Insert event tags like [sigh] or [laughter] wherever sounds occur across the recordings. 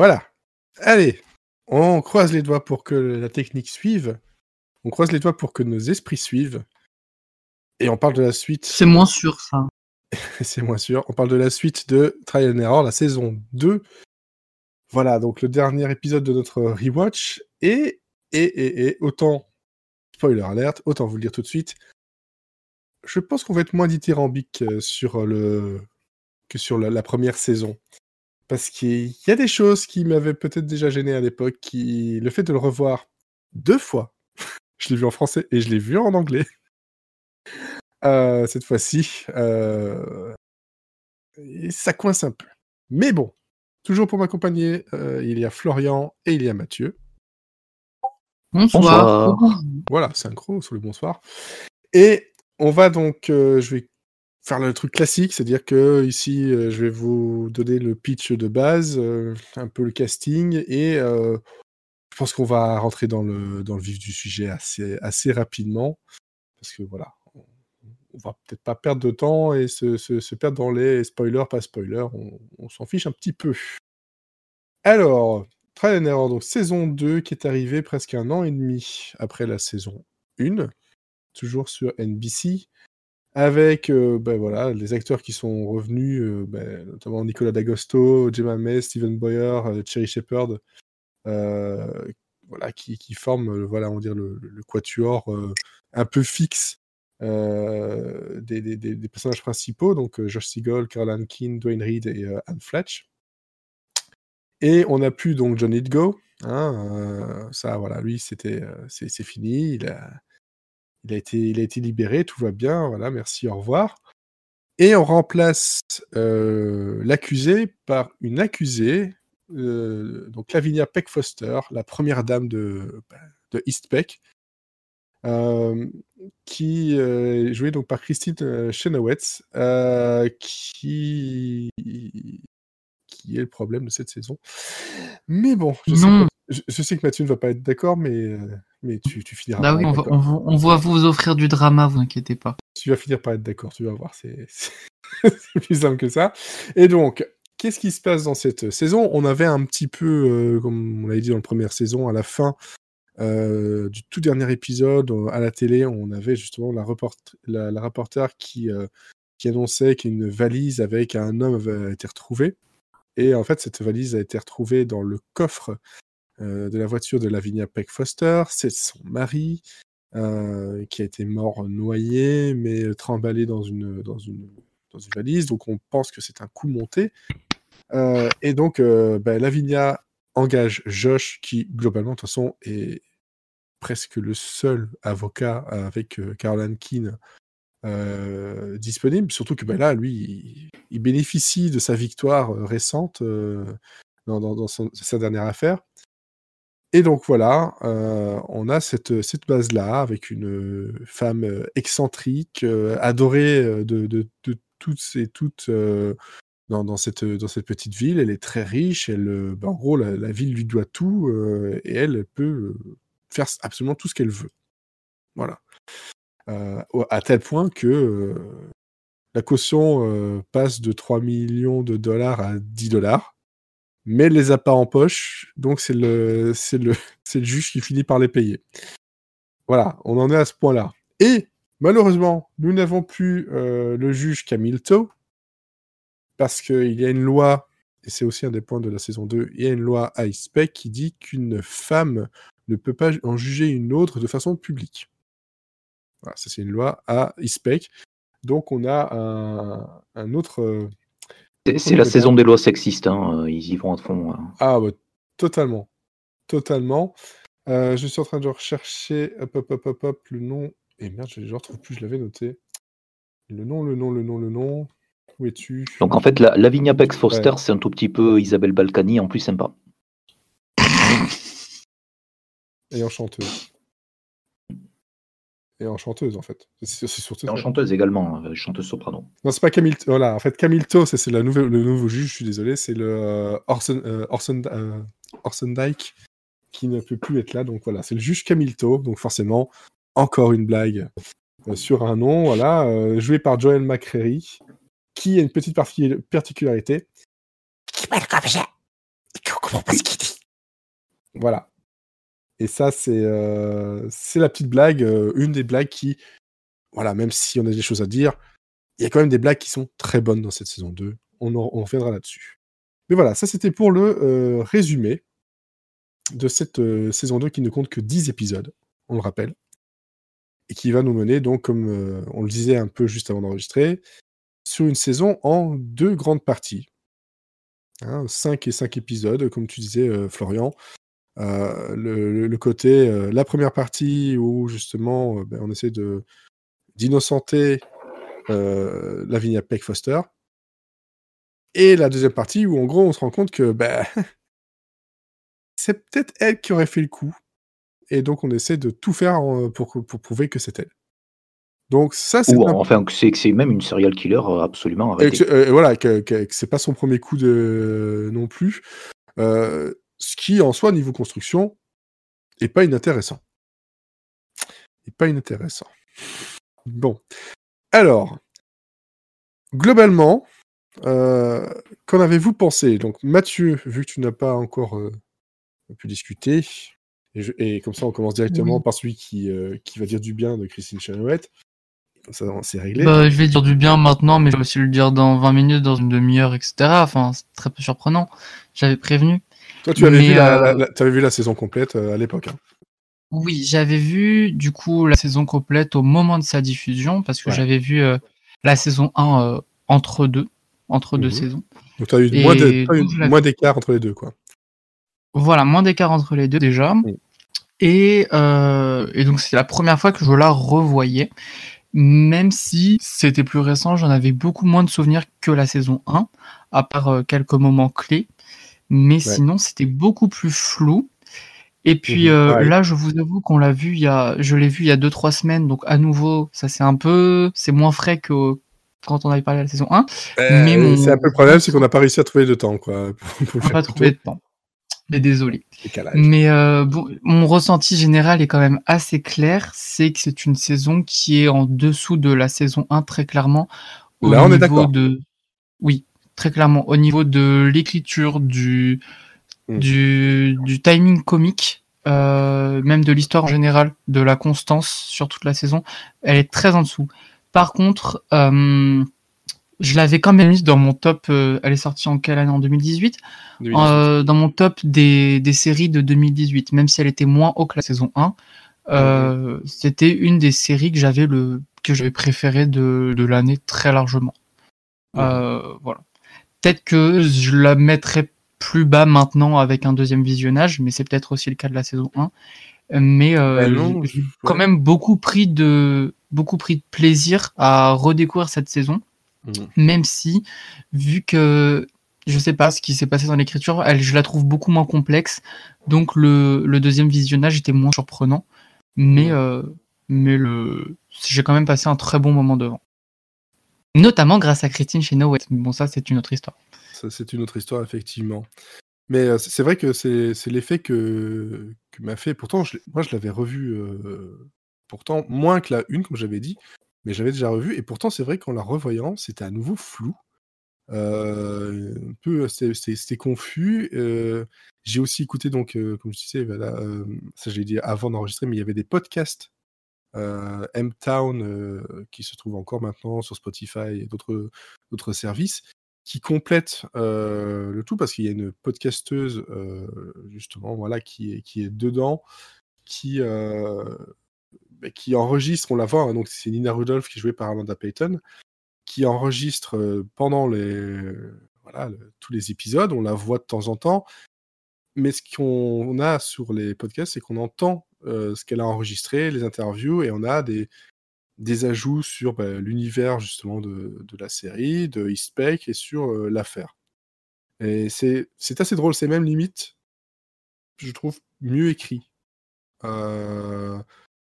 Voilà. Allez, on croise les doigts pour que la technique suive. On croise les doigts pour que nos esprits suivent. Et on parle de la suite. C'est moins sûr, ça. [laughs] c'est moins sûr. On parle de la suite de Trial and Error, la saison 2. Voilà, donc le dernier épisode de notre rewatch. Et, et, et, et, autant, spoiler alert, autant vous le dire tout de suite, je pense qu'on va être moins dithyrambique euh, sur le... que sur la, la première saison. Parce qu'il y a des choses qui m'avaient peut-être déjà gêné à l'époque, qui le fait de le revoir deux fois, [laughs] je l'ai vu en français et je l'ai vu en anglais, euh, cette fois-ci, euh, ça coince un peu. Mais bon, toujours pour m'accompagner, euh, il y a Florian et il y a Mathieu. Bonsoir. Voilà, synchro sur le bonsoir. Et on va donc, je vais faire le truc classique, c'est-à-dire que ici, euh, je vais vous donner le pitch de base, euh, un peu le casting, et euh, je pense qu'on va rentrer dans le, dans le vif du sujet assez, assez rapidement, parce que voilà, on, va peut-être pas perdre de temps et se, se, se perdre dans les spoilers, pas spoilers, on, on s'en fiche un petit peu. Alors, Trial and Error, donc saison 2 qui est arrivée presque un an et demi après la saison 1, toujours sur NBC avec euh, ben voilà, les acteurs qui sont revenus, euh, ben, notamment Nicolas D'Agosto, Gemma May, Steven Boyer, euh, Cherry Shepard, voilà, qui, qui forment voilà, on dire le, quatuor un peu fixe des, des, des, personnages principaux, donc Josh Seagull, Caroline Keane, Dwayne Reed et Anne Fletch. Et on a pu donc John Go, hein, ça voilà, lui c'était c'est fini, il a il a été, il a été libéré, tout va bien, voilà, merci, au revoir. Et on remplace euh, l'accusé par une accusée, euh, donc Lavinia Peck Foster, la première dame de, de East Peck, euh, qui est jouée donc par Christine Chenoweth, qui qui est le problème de cette saison. Mais bon, je, sais, Non. Je, je sais que Mathieu ne va pas être d'accord, mais, euh, mais tu, tu finiras Bah oui, on va, d'accord. on, va, on va vous offrir du drama, vous inquiétez pas. Tu vas finir par être d'accord, tu vas voir, c'est [laughs] plus simple que ça. Et donc, qu'est-ce qui se passe dans cette saison? On avait un petit peu, euh, comme on l'avait dit dans la première saison, à la fin euh, du tout dernier épisode, euh, à la télé, on avait justement la, report la, la rapporteur qui, qui annonçait qu'une valise avec un homme avait été retrouvée. Et en fait, cette valise a été retrouvée dans le coffre de la voiture de Lavinia Peck Foster. C'est son mari euh, qui a été mort noyé, mais euh, tremballé dans une, valise. Donc on pense que c'est un coup monté. Euh, et donc euh, ben, Lavinia engage Josh, qui globalement, de toute façon, est presque le seul avocat avec euh, Caroline Keane euh, disponible. Surtout que ben, là, lui, il, bénéficie de sa victoire euh, récente euh, dans, sa dernière affaire. Et donc voilà, euh, on a cette, cette base-là avec une euh, femme euh, excentrique, adorée de, de, toutes et toutes dans, dans, cette, dans cette petite ville. Elle est très riche, elle, ben, en gros, la, la ville lui doit tout et elle, elle peut faire absolument tout ce qu'elle veut. Voilà. À tel point que la caution passe de 3 millions de dollars à 10 dollars, mais les a pas en poche, donc [laughs] c'est le, juge qui finit par les payer. Voilà, on en est à ce point-là. Et malheureusement, nous n'avons plus euh, le juge Camilto, parce qu'il y a une loi, et c'est aussi un des points de la saison 2, il y a une loi à ISPEC qui dit qu'une femme ne peut pas en juger une autre de façon publique. Voilà, ça c'est une loi à ISPEC. Donc on a un, un autre... C'est- la saison des lois sexistes, hein, euh, ils y vont à fond. hein. Ah, ouais, totalement. Totalement. Euh, je suis en train de rechercher hop, hop, hop, hop, hop, le nom. Et merde, je ne retrouve plus, je l'avais noté. Le nom, le nom, le nom, le nom. Où es-tu? Donc en fait, la, Lavinia Pex Ouais. Foster, c'est un tout petit peu Isabelle Balkany en plus sympa. Et enchanteuse. Et enchanteuse, en fait. C'est c'est surtout Et en chanteuse également, euh, chanteuse soprano. Non, c'est pas Camille. Voilà, en fait, Camilto, ça, c'est la nouvelle, le nouveau juge, je suis désolé, c'est le euh, Orson, euh, Orson, euh, Orson Dyke qui ne peut plus être là. Donc voilà, c'est le juge Camilto. Donc forcément, encore une blague euh, sur un nom, voilà, euh, joué par Joel McCreary, qui a une petite parti- particularité. comprends pas ce qu'il dit. Voilà. Et ça, c'est euh, c'est la petite blague, euh, une des blagues qui, voilà, même si on a des choses à dire, il y a quand même des blagues qui sont très bonnes dans cette saison 2. On, en- reviendra là-dessus. Mais voilà, ça c'était pour le euh, résumé de cette saison 2 qui ne compte que 10 épisodes, on le rappelle, et qui va nous mener, donc, comme on le disait un peu juste avant d'enregistrer, sur une saison en deux grandes parties. Hein, 5 et 5 épisodes, comme tu disais, Florian. Euh, le, côté, euh, la première partie où justement euh, ben, on essaie de d'innocenter Lavinia Peck Foster. Et la deuxième partie où en gros on se rend compte que ben, [laughs] c'est peut-être elle qui aurait fait le coup. Et donc on essaie de tout faire pour, pour prouver que c'est elle. Donc ça c'est Ou enfin, que c'est que c'est même une serial killer absolument et que, euh, voilà, que, que- que c'est pas son premier coup de non plus. Euh, ce qui, en soi, niveau construction, est pas inintéressant. Est pas inintéressant. Bon. Alors, globalement, euh, qu'en avez-vous pensé? Donc, Mathieu, vu que tu n'as pas encore euh, pu discuter, et, je- et comme ça, on commence directement Oui. par celui qui, euh, qui va dire du bien de Christine Chenoweth. Comme ça, c'est réglé. Bah, je vais dire du bien maintenant, mais je vais aussi le dire dans 20 minutes, dans une demi-heure, etc. Enfin, c'est très peu surprenant. J'avais prévenu. Toi, tu avais, mais, vu la, euh, la- la- tu avais vu la saison complète euh, à l'époque. hein. Oui, j'avais vu du coup la saison complète au moment de sa diffusion, parce que Ouais. j'avais vu euh, la saison 1 euh, entre deux, entre deux Mhm. saisons. Donc, tu as eu Et moins d'écart entre les deux, quoi. Voilà, moins d'écart entre les deux déjà. Et, euh, et donc c'est la première fois que je la revoyais. Même si c'était plus récent, j'en avais beaucoup moins de souvenirs que la saison 1, à part quelques moments clés. Mais sinon, c'était beaucoup plus flou. Et puis Mhm, euh, là, je vous avoue qu'on l'a vu il y a, je l'ai vu il y a deux trois semaines, donc à nouveau, ça c'est un peu, c'est moins frais que quand on avait parlé de la saison 1. Mais Euh, mon- C'est un peu le problème, c'est qu'on n'a pas réussi à trouver de temps, quoi. [laughs] Pour, On n'a pas trouvé de temps. Mais désolé. Mais euh, bon, mon ressenti général est quand même assez clair, c'est que c'est une saison qui est en dessous de la saison 1 très clairement. Au Là, on est d'accord. de, oui, très clairement au niveau de l'écriture, du, Mm. du, du timing comique, euh, même de l'histoire en général, de la constance sur toute la saison, elle est très en dessous. Par contre, euh, je l'avais quand même mise dans mon top. euh, elle est sortie en quelle année? En 2018 euh, dans mon top des, des séries de 2018, même si elle était moins haut que la saison 1, euh, c'était une des séries que j'avais le que j'avais préféré de, de l'année très largement. Euh, voilà. Peut-être que je la mettrais plus bas maintenant avec un deuxième visionnage, mais c'est peut-être aussi le cas de la saison 1. Mais euh, non, j'ai quand même beaucoup pris de beaucoup pris de plaisir à redécouvrir cette saison Mhm. même si, vu que je sais pas ce qui s'est passé dans l'écriture, elle, je la trouve beaucoup moins complexe, donc le, le deuxième visionnage était moins surprenant, mais, Mhm. euh, mais le, j'ai quand même passé un très bon moment devant. Notamment grâce à Christine Chenoweth, bon ça c'est une autre histoire. C'est une autre histoire, effectivement. Mais euh, c'est vrai que c'est l'effet que, que m'a fait. Pourtant, moi, je l'avais revu, euh, pourtant, moins que la une, comme j'avais dit, mais j'avais déjà revu. Et pourtant, c'est vrai qu'en la revoyant, c'était à nouveau flou. Euh, peu, c'était- confus. J'ai aussi écouté, donc, comme je disais, ça j'ai dit avant d'enregistrer, mais il y avait des podcasts M-Town euh, qui se trouvent encore maintenant sur Spotify et d'autres services qui complètent euh, le tout parce qu'il y a une podcasteuse euh, justement voilà qui est, qui est dedans qui euh, bah, qui enregistre on la voit hein, donc c'est Nina Rudolph qui est jouée par Amanda Payton qui enregistre euh, pendant les voilà tous les épisodes. On la voit de temps en temps. Mais ce qu'on a sur les podcasts c'est qu'on entend euh, ce qu'elle a enregistré les interviews et on a des des ajouts sur bah, l'univers justement de, de la série, de Eastpak et sur euh, l'affaire. Et c'est assez drôle, c'est même limite, je trouve, mieux écrit. Euh,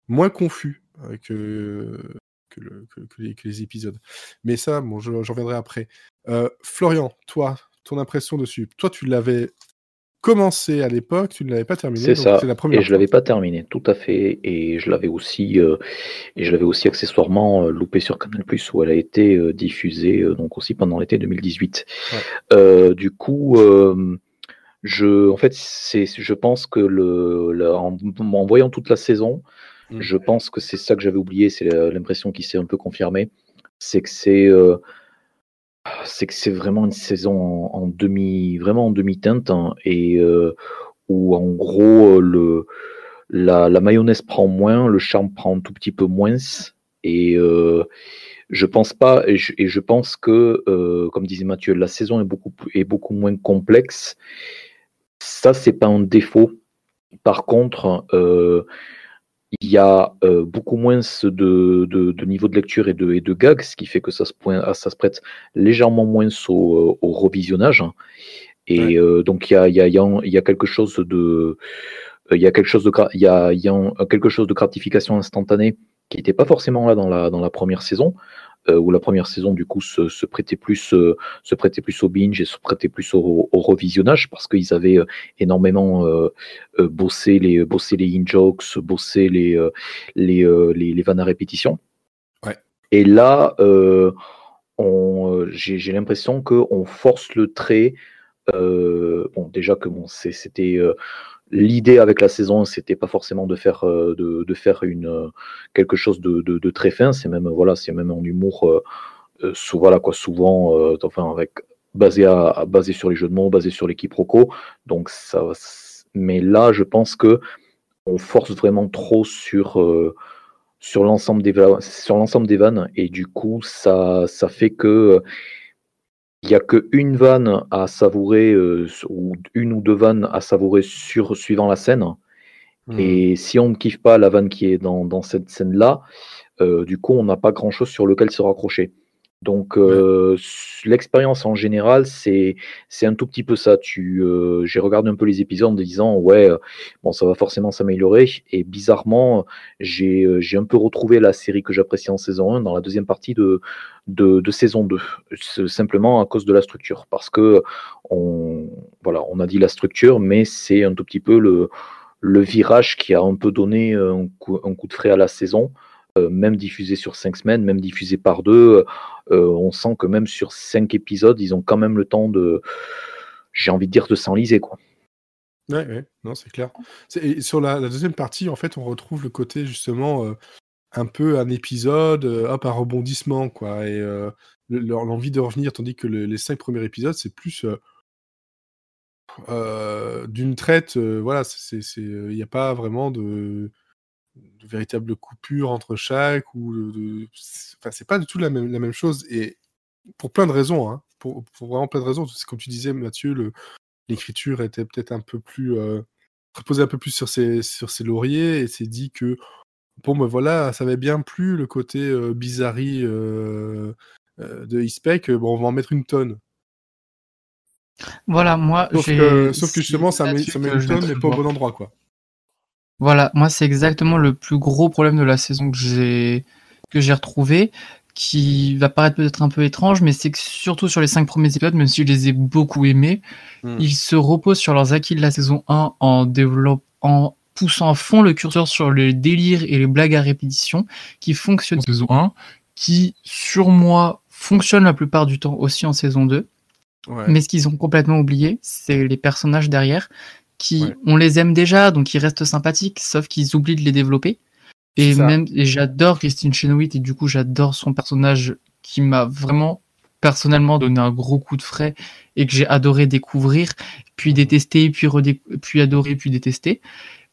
moins confus euh, que, que, le- que- que les, épisodes. Mais ça, bon, je- j'en reviendrai après. Euh, Florian, toi, ton impression dessus? Toi, tu l'avais commencé à l'époque, tu ne l'avais pas terminé. C'est ça. La première Et je fois. l'avais pas terminé, tout à fait. Et je l'avais aussi, euh, et je l'avais aussi accessoirement euh, loupé sur Canal Plus où elle a été euh, diffusée, euh, donc aussi pendant l'été 2018. Ouais. Euh, du coup, Je, en fait, c'est, je pense que le, en, voyant toute la saison, mmh. je pense que c'est ça que j'avais oublié, c'est l'impression qui s'est un peu confirmée, c'est que c'est, c'est que c'est vraiment une saison en, demi, vraiment en demi-teinte, hein, et euh, où en gros le, la, mayonnaise prend moins, le charme prend un tout petit peu moins, et euh, je pense pas, et je, pense que, euh, comme disait Mathieu, la saison est beaucoup, est beaucoup moins complexe. Ça, c'est pas un défaut. Par contre, euh, il y a euh, beaucoup moins de, de, niveau de lecture et de, et de gags, ce qui fait que ça se, point, ça se prête légèrement moins au, au revisionnage. Et donc, il y a, y, a, y a, quelque chose de. Il y a quelque chose de, il y a, y a quelque chose de gratification instantanée qui n'était pas forcément là dans la, dans la première saison, euh, où la première saison du coup se, se prêtait plus euh, se prêtait plus au binge et se prêtait plus au, au revisionnage parce qu'ils avaient euh, énormément bossé les bossé les in jokes, bossé les les, les, les vannes à répétition. Ouais. Et là, j'ai l'impression qu'on force le trait. bon, déjà que bon, c'était L'idée avec la saison, c'était pas forcément de faire euh, de, faire une euh, quelque chose de, très fin. C'est même voilà, c'est même en humour. Euh, voilà quoi, souvent, enfin avec basé à, basé sur les jeux de mots, basé sur l'équipe Rocco. Donc ça, mais là, je pense que on force vraiment trop sur sur l'ensemble des sur l'ensemble des vannes et du coup ça ça fait que il n'y a qu'une vanne à savourer, euh, ou une ou deux vannes à savourer sur, suivant la scène. Mmh. Et si on ne kiffe pas la vanne qui est dans, dans cette scène-là, euh, du coup, on n'a pas grand-chose sur lequel se raccrocher. Donc euh, l'expérience en général, c'est c'est un tout petit peu ça. Tu, euh, j'ai regardé un peu les épisodes en disant ouais, euh, bon ça va forcément s'améliorer. Et bizarrement, j'ai j'ai un peu retrouvé la série que j'appréciais en saison 1 dans la deuxième partie de de, de saison 2, simplement à cause de la structure, parce que on voilà, on a dit la structure, mais c'est un tout petit peu le le virage qui a un peu donné un coup, un coup de frais à la saison. Euh, même diffusé sur cinq semaines, même diffusé par deux, euh, on sent que même sur cinq épisodes, ils ont quand même le temps de, j'ai envie de dire, de s'enliser, quoi. Ouais, non, c'est clair. sur la, deuxième partie, en fait, on retrouve le côté justement euh, un peu un épisode, hop, un rebondissement, quoi, et l'envie de revenir, tandis que les cinq premiers épisodes, c'est plus d'une traite, voilà, il n'y a pas vraiment de, de véritables coupures entre chaque ou de, enfin c'est pas du tout la même, la même chose et pour plein de raisons hein, pour, pour, vraiment plein de raisons. Comme tu disais Mathieu l'écriture était peut-être un peu plus euh, reposée un peu plus sur ses sur ses lauriers et s'est dit que bon me voilà ça avait bien plu le côté euh, bizarrerie euh, euh de e bon on va en mettre une tonne. Voilà moi sauf que, sauf que justement ça met, ça met une tonne mais pas au bon endroit quoi voilà, moi c'est exactement le plus gros problème de la saison que j'ai que j'ai retrouvé, qui va paraître peut-être un peu étrange, mais c'est que surtout sur les cinq premiers épisodes, même si je les ai beaucoup aimés, hmm. ils se reposent sur leurs acquis de la saison 1 en développant, en poussant à fond le curseur sur les délires et les blagues à répétition qui fonctionnent en saison 1, qui sur moi fonctionnent la plupart du temps aussi en saison 2. Mais ce qu'ils ont complètement oublié, c'est les personnages derrière qui, on les aime déjà, donc ils restent sympathiques, sauf qu'ils oublient de les développer. Et même, et j'adore Christine Chenoweth, et du coup, j'adore son personnage qui m'a vraiment personnellement donné un gros coup de frais et que j'ai adoré découvrir, puis détester, puis, puis adorer, puis détester.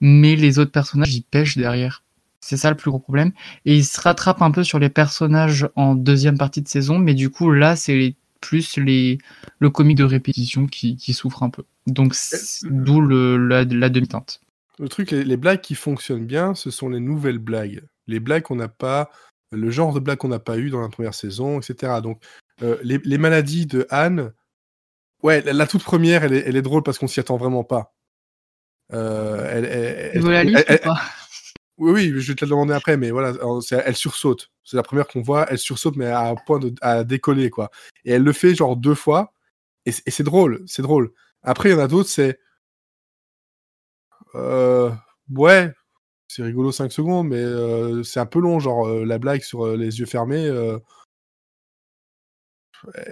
Mais les autres personnages, ils pêchent derrière. C'est ça le plus gros problème. Et ils se rattrapent un peu sur les personnages en deuxième partie de saison, mais du coup, là, c'est plus les, le comique de répétition qui, qui souffre un peu. Donc, d'où la, la demi-teinte. Le truc, les, blagues qui fonctionnent bien, ce sont les nouvelles blagues. Les blagues qu'on n'a pas, le genre de blagues qu'on n'a pas eu dans la première saison, etc. Donc, euh, les, maladies de Anne, ouais, la, toute première, elle est, elle est drôle parce qu'on s'y attend vraiment pas. Euh, elle, elle, la liste ou pas? [laughs] Oui, oui, je vais te la demander après, mais voilà, elle sursaute. C'est la première qu'on voit, elle sursaute, mais à un point de à décoller, quoi. Et elle le fait genre deux fois, et c'est drôle, c'est drôle. Après, il y en a d'autres, c'est. Euh, ouais, c'est rigolo 5 secondes, mais euh, c'est un peu long, genre euh, la blague sur les yeux fermés.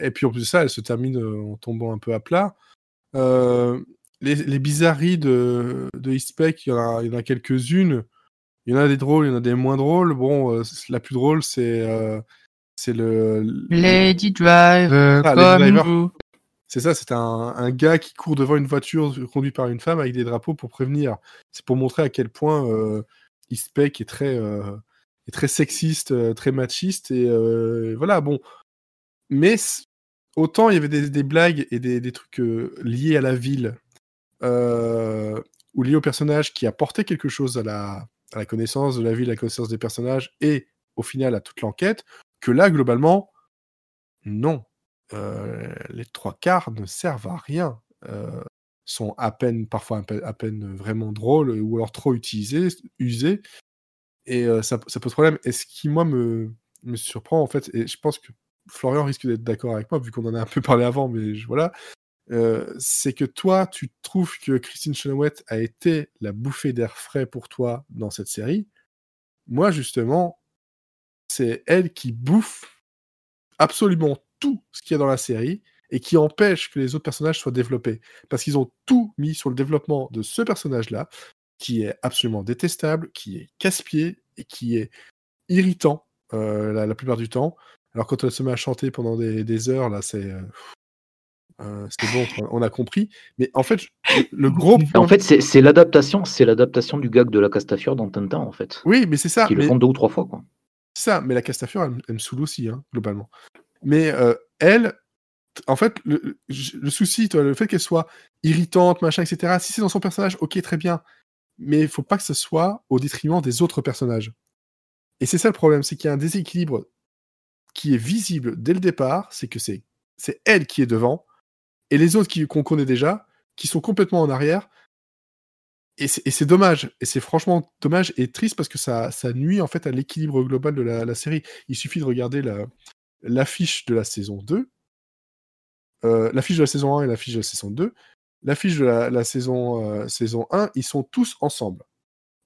Et puis en plus de ça, elle se termine en tombant un peu à plat. les, bizarreries de, de il y en a, quelques-unes. Il y en a des drôles, il y en a des moins drôles. Bon, la plus drôle, c'est c'est le. Lady Driver, Ah, comme Lady Driver. vous. C'est ça, c'est un, gars qui court devant une voiture conduite par une femme avec des drapeaux pour prévenir. C'est pour montrer à quel point euh, Eastpack est très, euh, est très sexiste, euh, très machiste. Et voilà, bon. Mais autant il y avait des, blagues et des, trucs liés à la ville ou liés au personnage qui apportaient quelque chose à la, à la connaissance de la ville, à la connaissance des personnages et au final à toute l'enquête, que là, globalement, non. Euh, les trois quarts ne servent à rien. Euh, sont à peine, parfois à peine, vraiment drôles ou alors trop utilisés, usés. Et euh, ça, pose problème. Et ce qui, moi, me, me surprend, en fait, et je pense que Florian risque d'être d'accord avec moi, vu qu'on en a un peu parlé avant, mais voilà, euh, c'est que toi, tu trouves que Christine Chenoweth a été la bouffée d'air frais pour toi dans cette série. Moi, justement, c'est elle qui bouffe absolument tout ce qu'il y a dans la série et qui empêche que les autres personnages soient développés. Parce qu'ils ont tout mis sur le développement de ce personnage-là, qui est absolument détestable, qui est casse-pied et qui est irritant euh, la, la plupart du temps. Alors quand elle se met à chanter pendant des, des heures, là, c'est... euh, euh, c'est bon, on a compris. Mais en fait, le gros En fait, c'est l'adaptation, c'est l'adaptation du gag de la Castafiore dans Tintin, en fait. Oui, mais c'est ça. Le mais- font deux ou trois fois, quoi. C'est ça, mais la Castafiore, elle, elle me saoule aussi, hein, globalement. Mais euh, elle, en fait, le, souci, le fait qu'elle soit irritante, machin, etc., si c'est dans son personnage, ok, très bien. Mais il faut pas que ce soit au détriment des autres personnages. Et c'est ça le problème, c'est qu'il y a un déséquilibre qui est visible dès le départ, c'est que c'est elle qui est devant, et les autres qu'on connaît déjà, qui sont complètement en arrière. Et c'est dommage, et c'est franchement dommage et triste parce que ça, nuit en fait à l'équilibre global de la série. Il suffit de regarder la- l'affiche de la saison 2, euh, l'affiche de la saison 1 et l'affiche de la saison 2. L'affiche de la, saison, euh, saison 1, ils sont tous ensemble.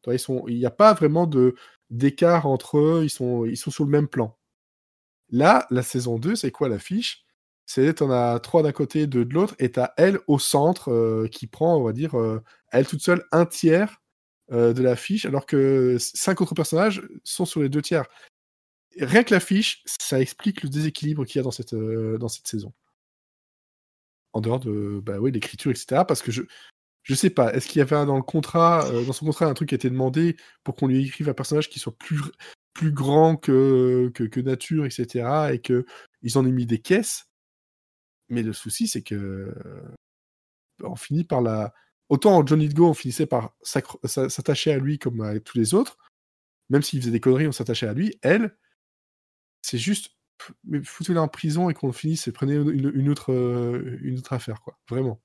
Il n'y a pas vraiment de d'écart entre eux, ils sont, ils sont sur le même plan. Là, la saison 2, c'est quoi l'affiche? C'est t'en as trois d'un côté, deux de l'autre, et t'as elle au centre euh, qui prend, on va dire, elle toute seule un tiers de l'affiche, alors que cinq autres personnages sont sur les deux tiers. Rien que l'affiche, ça explique le déséquilibre qu'il y a dans cette, euh, dans cette saison. En dehors de bah oui, l'écriture, etc. Parce que je je sais pas, est-ce qu'il y avait dans le contrat, euh, dans son contrat, un truc qui a été demandé pour qu'on lui écrive un personnage qui soit plus, plus grand que, que, nature, etc. Et que ils en aient mis des caisses? Mais le souci, c'est que on finit par la. Autant en Johnny Go, on finissait par s'attacher à lui comme à tous les autres. Même s'il faisait des conneries, on s'attachait à lui. Elle, c'est juste. Mais foutez-la en prison et qu'on finisse et prenez une, autre, euh, une autre affaire, quoi. Vraiment.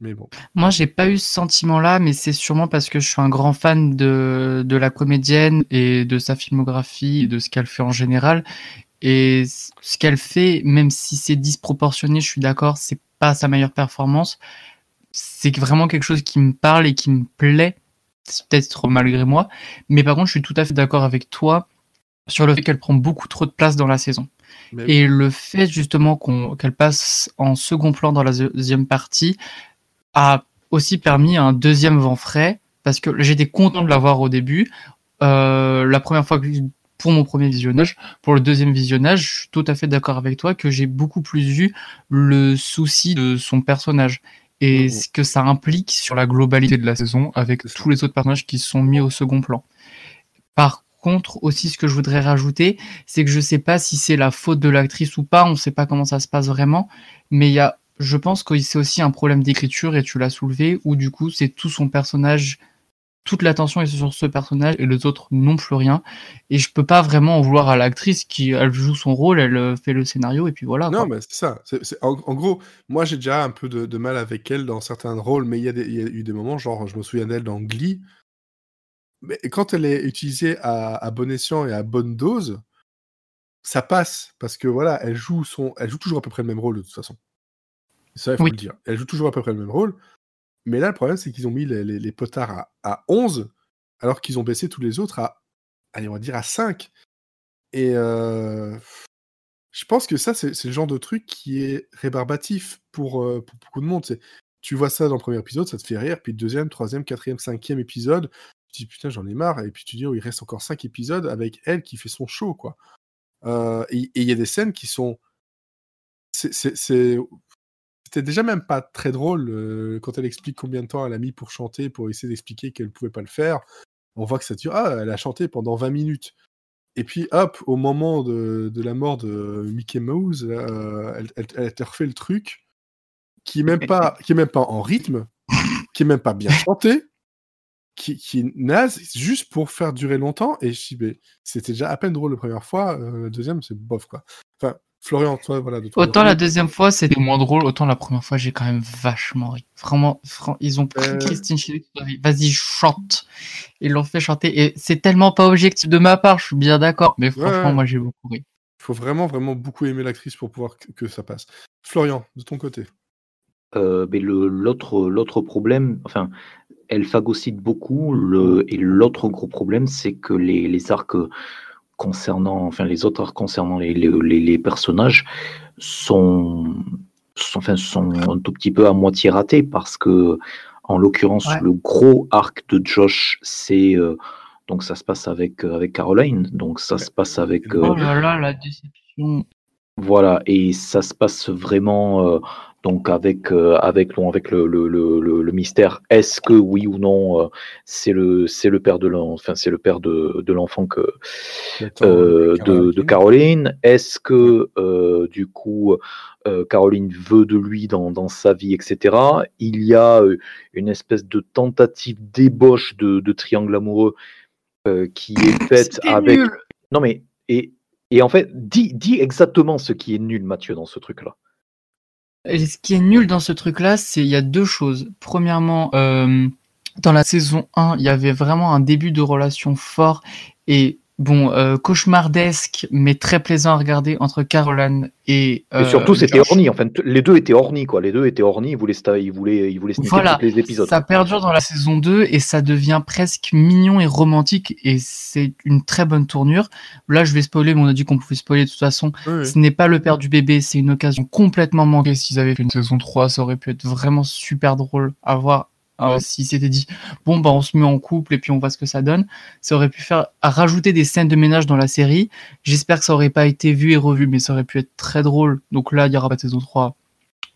Mais bon. Moi, j'ai pas eu ce sentiment-là, mais c'est sûrement parce que je suis un grand fan de, de la comédienne et de sa filmographie et de ce qu'elle fait en général. Et ce qu'elle fait, même si c'est disproportionné, je suis d'accord, c'est pas sa meilleure performance. C'est vraiment quelque chose qui me parle et qui me plaît. Peut-être malgré moi. Mais par contre, je suis tout à fait d'accord avec toi sur le fait qu'elle prend beaucoup trop de place dans la saison. Mais Et le fait justement qu'elle passe en second plan dans la deuxième partie a aussi permis un deuxième vent frais parce que j'étais content de l'avoir au début. Euh, la première fois que pour mon premier visionnage, pour le deuxième visionnage, je suis tout à fait d'accord avec toi que j'ai beaucoup plus eu le souci de son personnage et Mhm. ce que ça implique sur la globalité de la saison avec tous les autres personnages qui sont mis au second plan. Par contre, aussi, ce que je voudrais rajouter, c'est que je sais pas si c'est la faute de l'actrice ou pas, on sait pas comment ça se passe vraiment, mais il y a, je pense que c'est aussi un problème d'écriture, et tu l'as soulevé, où du coup, c'est tout son personnage, toute l'attention est sur ce personnage, et les autres n'ont plus rien, et je peux pas vraiment en vouloir à l'actrice qui, elle joue son rôle, elle euh, fait le scénario, et puis voilà. Non, quoi. mais c'est ça. En, en gros, moi j'ai déjà un peu de, de mal avec elle dans certains rôles, mais il y, y a eu des moments, genre je me souviens d'elle dans Glee, mais quand elle est utilisée à, à bon escient et à bonne dose, ça passe parce que voilà, elle joue son, elle joue toujours à peu près le même rôle de toute façon. Ça, il faut Oui. le dire. Elle joue toujours à peu près le même rôle. Mais là, le problème, c'est qu'ils ont mis les, les- les potards à, à 11, alors qu'ils ont baissé tous les autres à, allez, on va dire à 5. Et euh, je pense que ça, c'est le genre de truc qui est rébarbatif pour, euh, pour beaucoup de monde. Tu vois ça dans le premier épisode, ça te fait rire, puis le deuxième, troisième, quatrième, cinquième épisode, tu dis putain, j'en ai marre, et puis tu dis, oh, il reste encore cinq épisodes avec elle qui fait son show, quoi. Euh, et il y a des scènes qui sont. C'était déjà même pas très drôle euh, quand elle explique combien de temps elle a mis pour chanter, pour essayer d'expliquer qu'elle pouvait pas le faire. On voit que ça dure. Ah, elle a chanté pendant 20 minutes. Et puis, hop, au moment de, la mort de Mickey Mouse, euh, elle, elle, elle, te refait le truc qui est même pas, qui est même pas en rythme, qui est même pas bien chanté, qui, qui est naze, juste pour faire durer longtemps. Et je c'était déjà à peine drôle la première fois, euh, la deuxième, c'est bof, quoi. Enfin, Florian, toi, voilà. De autant la deuxième fois, c'était moins drôle, autant la première fois, j'ai quand même vachement ri. Vraiment, ils ont pris euh... Christine vas-y, chante. Ils l'ont fait chanter. Et c'est tellement pas objectif de ma part, je suis bien d'accord. Mais franchement, moi, j'ai beaucoup ri. Il faut vraiment, vraiment beaucoup aimer l'actrice pour pouvoir que ça passe. Florian, de ton côté. Euh, mais l'autre problème, enfin, elle phagocyte beaucoup. Le, et l'autre gros problème, c'est que les, les, arcs concernant, enfin, les autres arcs concernant les, les, les personnages sont, sont, enfin, sont un tout petit peu à moitié ratés parce que, en l'occurrence, le gros arc de Josh, c'est euh, donc ça se passe avec avec Caroline, donc ça se passe avec. Euh, oh là là, la déception. Voilà, et ça se passe vraiment donc avec euh, avec avec le, le, le, le mystère. Est-ce que oui ou non euh, c'est le c'est le père de l'enfant enfin c'est le père de, de l'enfant que euh, de, de, Caroline. Est-ce que du coup Caroline veut de lui dans, dans sa vie etc il y a une espèce de tentative d'ébauche de, de triangle amoureux qui est [coughs] faite avec non mais et et en fait dis dis exactement ce qui est nul Mathieu dans ce truc là ce qui est nul dans ce truc-là, c'est il y a deux choses. Premièrement, euh, dans la saison 1, il y avait vraiment un début de relation fort et bon, euh, cauchemardesque, mais très plaisant à regarder entre Caroline et. Euh, et surtout, c'était orni. Enfin, les deux étaient ornis, quoi. Les deux étaient ornis. Ils voulaient, ils voulaient, ils voulaient voilà, les épisodes. Ça perdure dans la saison 2 et ça devient presque mignon et romantique et c'est une très bonne tournure. Là, je vais spoiler, mais on a dit qu'on pouvait spoiler de toute façon. Ce n'est pas le père du bébé, c'est une occasion complètement manquée. S'ils avaient fait une saison 3, ça aurait pu être vraiment super drôle à voir ah si s'était dit bon bah on se met en couple et puis on voit ce que ça donne, ça aurait pu faire rajouter des scènes de ménage dans la série. J'espère que ça aurait pas été vu et revu, mais ça aurait pu être très drôle. Donc là, il y aura pas de saison 3.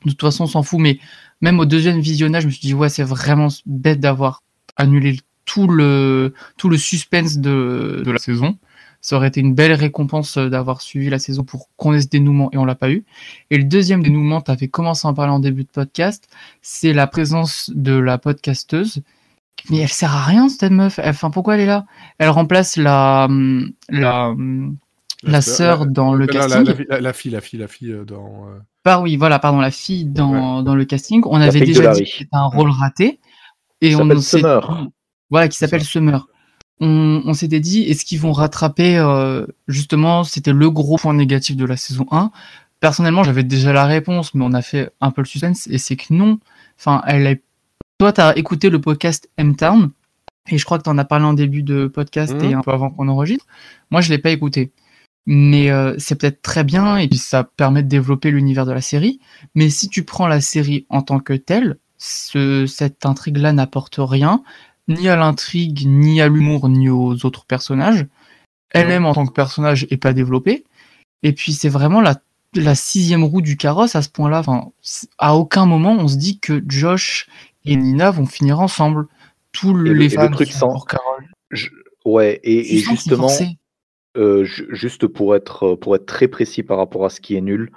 De toute façon, on s'en fout, mais même au deuxième visionnage, je me suis dit ouais, c'est vraiment bête d'avoir annulé tout le tout le suspense de la saison. Ça aurait été une belle récompense euh, d'avoir suivi la saison pour qu'on ait ce dénouement et on l'a pas eu. Et le deuxième dénouement, tu avais commencé à en parler en début de podcast, c'est la présence de la podcasteuse. Mais elle sert à rien cette meuf. Enfin, pourquoi elle est là? Elle remplace la la la, sœur dans le casting. La, fille, la fille, la fille euh, dans. Euh, bah oui, voilà, pardon, la fille dans, dans le casting. On avait déjà dit que c'était un rôle raté. Et on Summer. Voilà, qui s'appelle Summer on, s'était dit, est-ce qu'ils vont rattraper euh, justement, c'était le gros point négatif de la saison 1. Personnellement, j'avais déjà la réponse, mais on a fait un peu le suspense, et c'est que non. Enfin, elle est... Toi, tu as écouté le podcast M-Town, et je crois que tu en as parlé en début de podcast et mmh. un peu avant qu'on enregistre. Moi, je l'ai pas écouté. Mais euh, c'est peut-être très bien, et puis ça permet de développer l'univers de la série. Mais si tu prends la série en tant que telle, ce, cette intrigue-là n'apporte rien ni à l'intrigue, ni à l'humour, ni aux autres personnages. Elle-même en tant que personnage est pas développée. Et puis c'est vraiment la, la sixième roue du carrosse à ce point-là. Enfin, à aucun moment on se dit que Josh et Nina vont finir ensemble. Tous les fans le truc sans... Ouais, et, justement, euh, juste pour être, pour être très précis par rapport à ce qui est nul,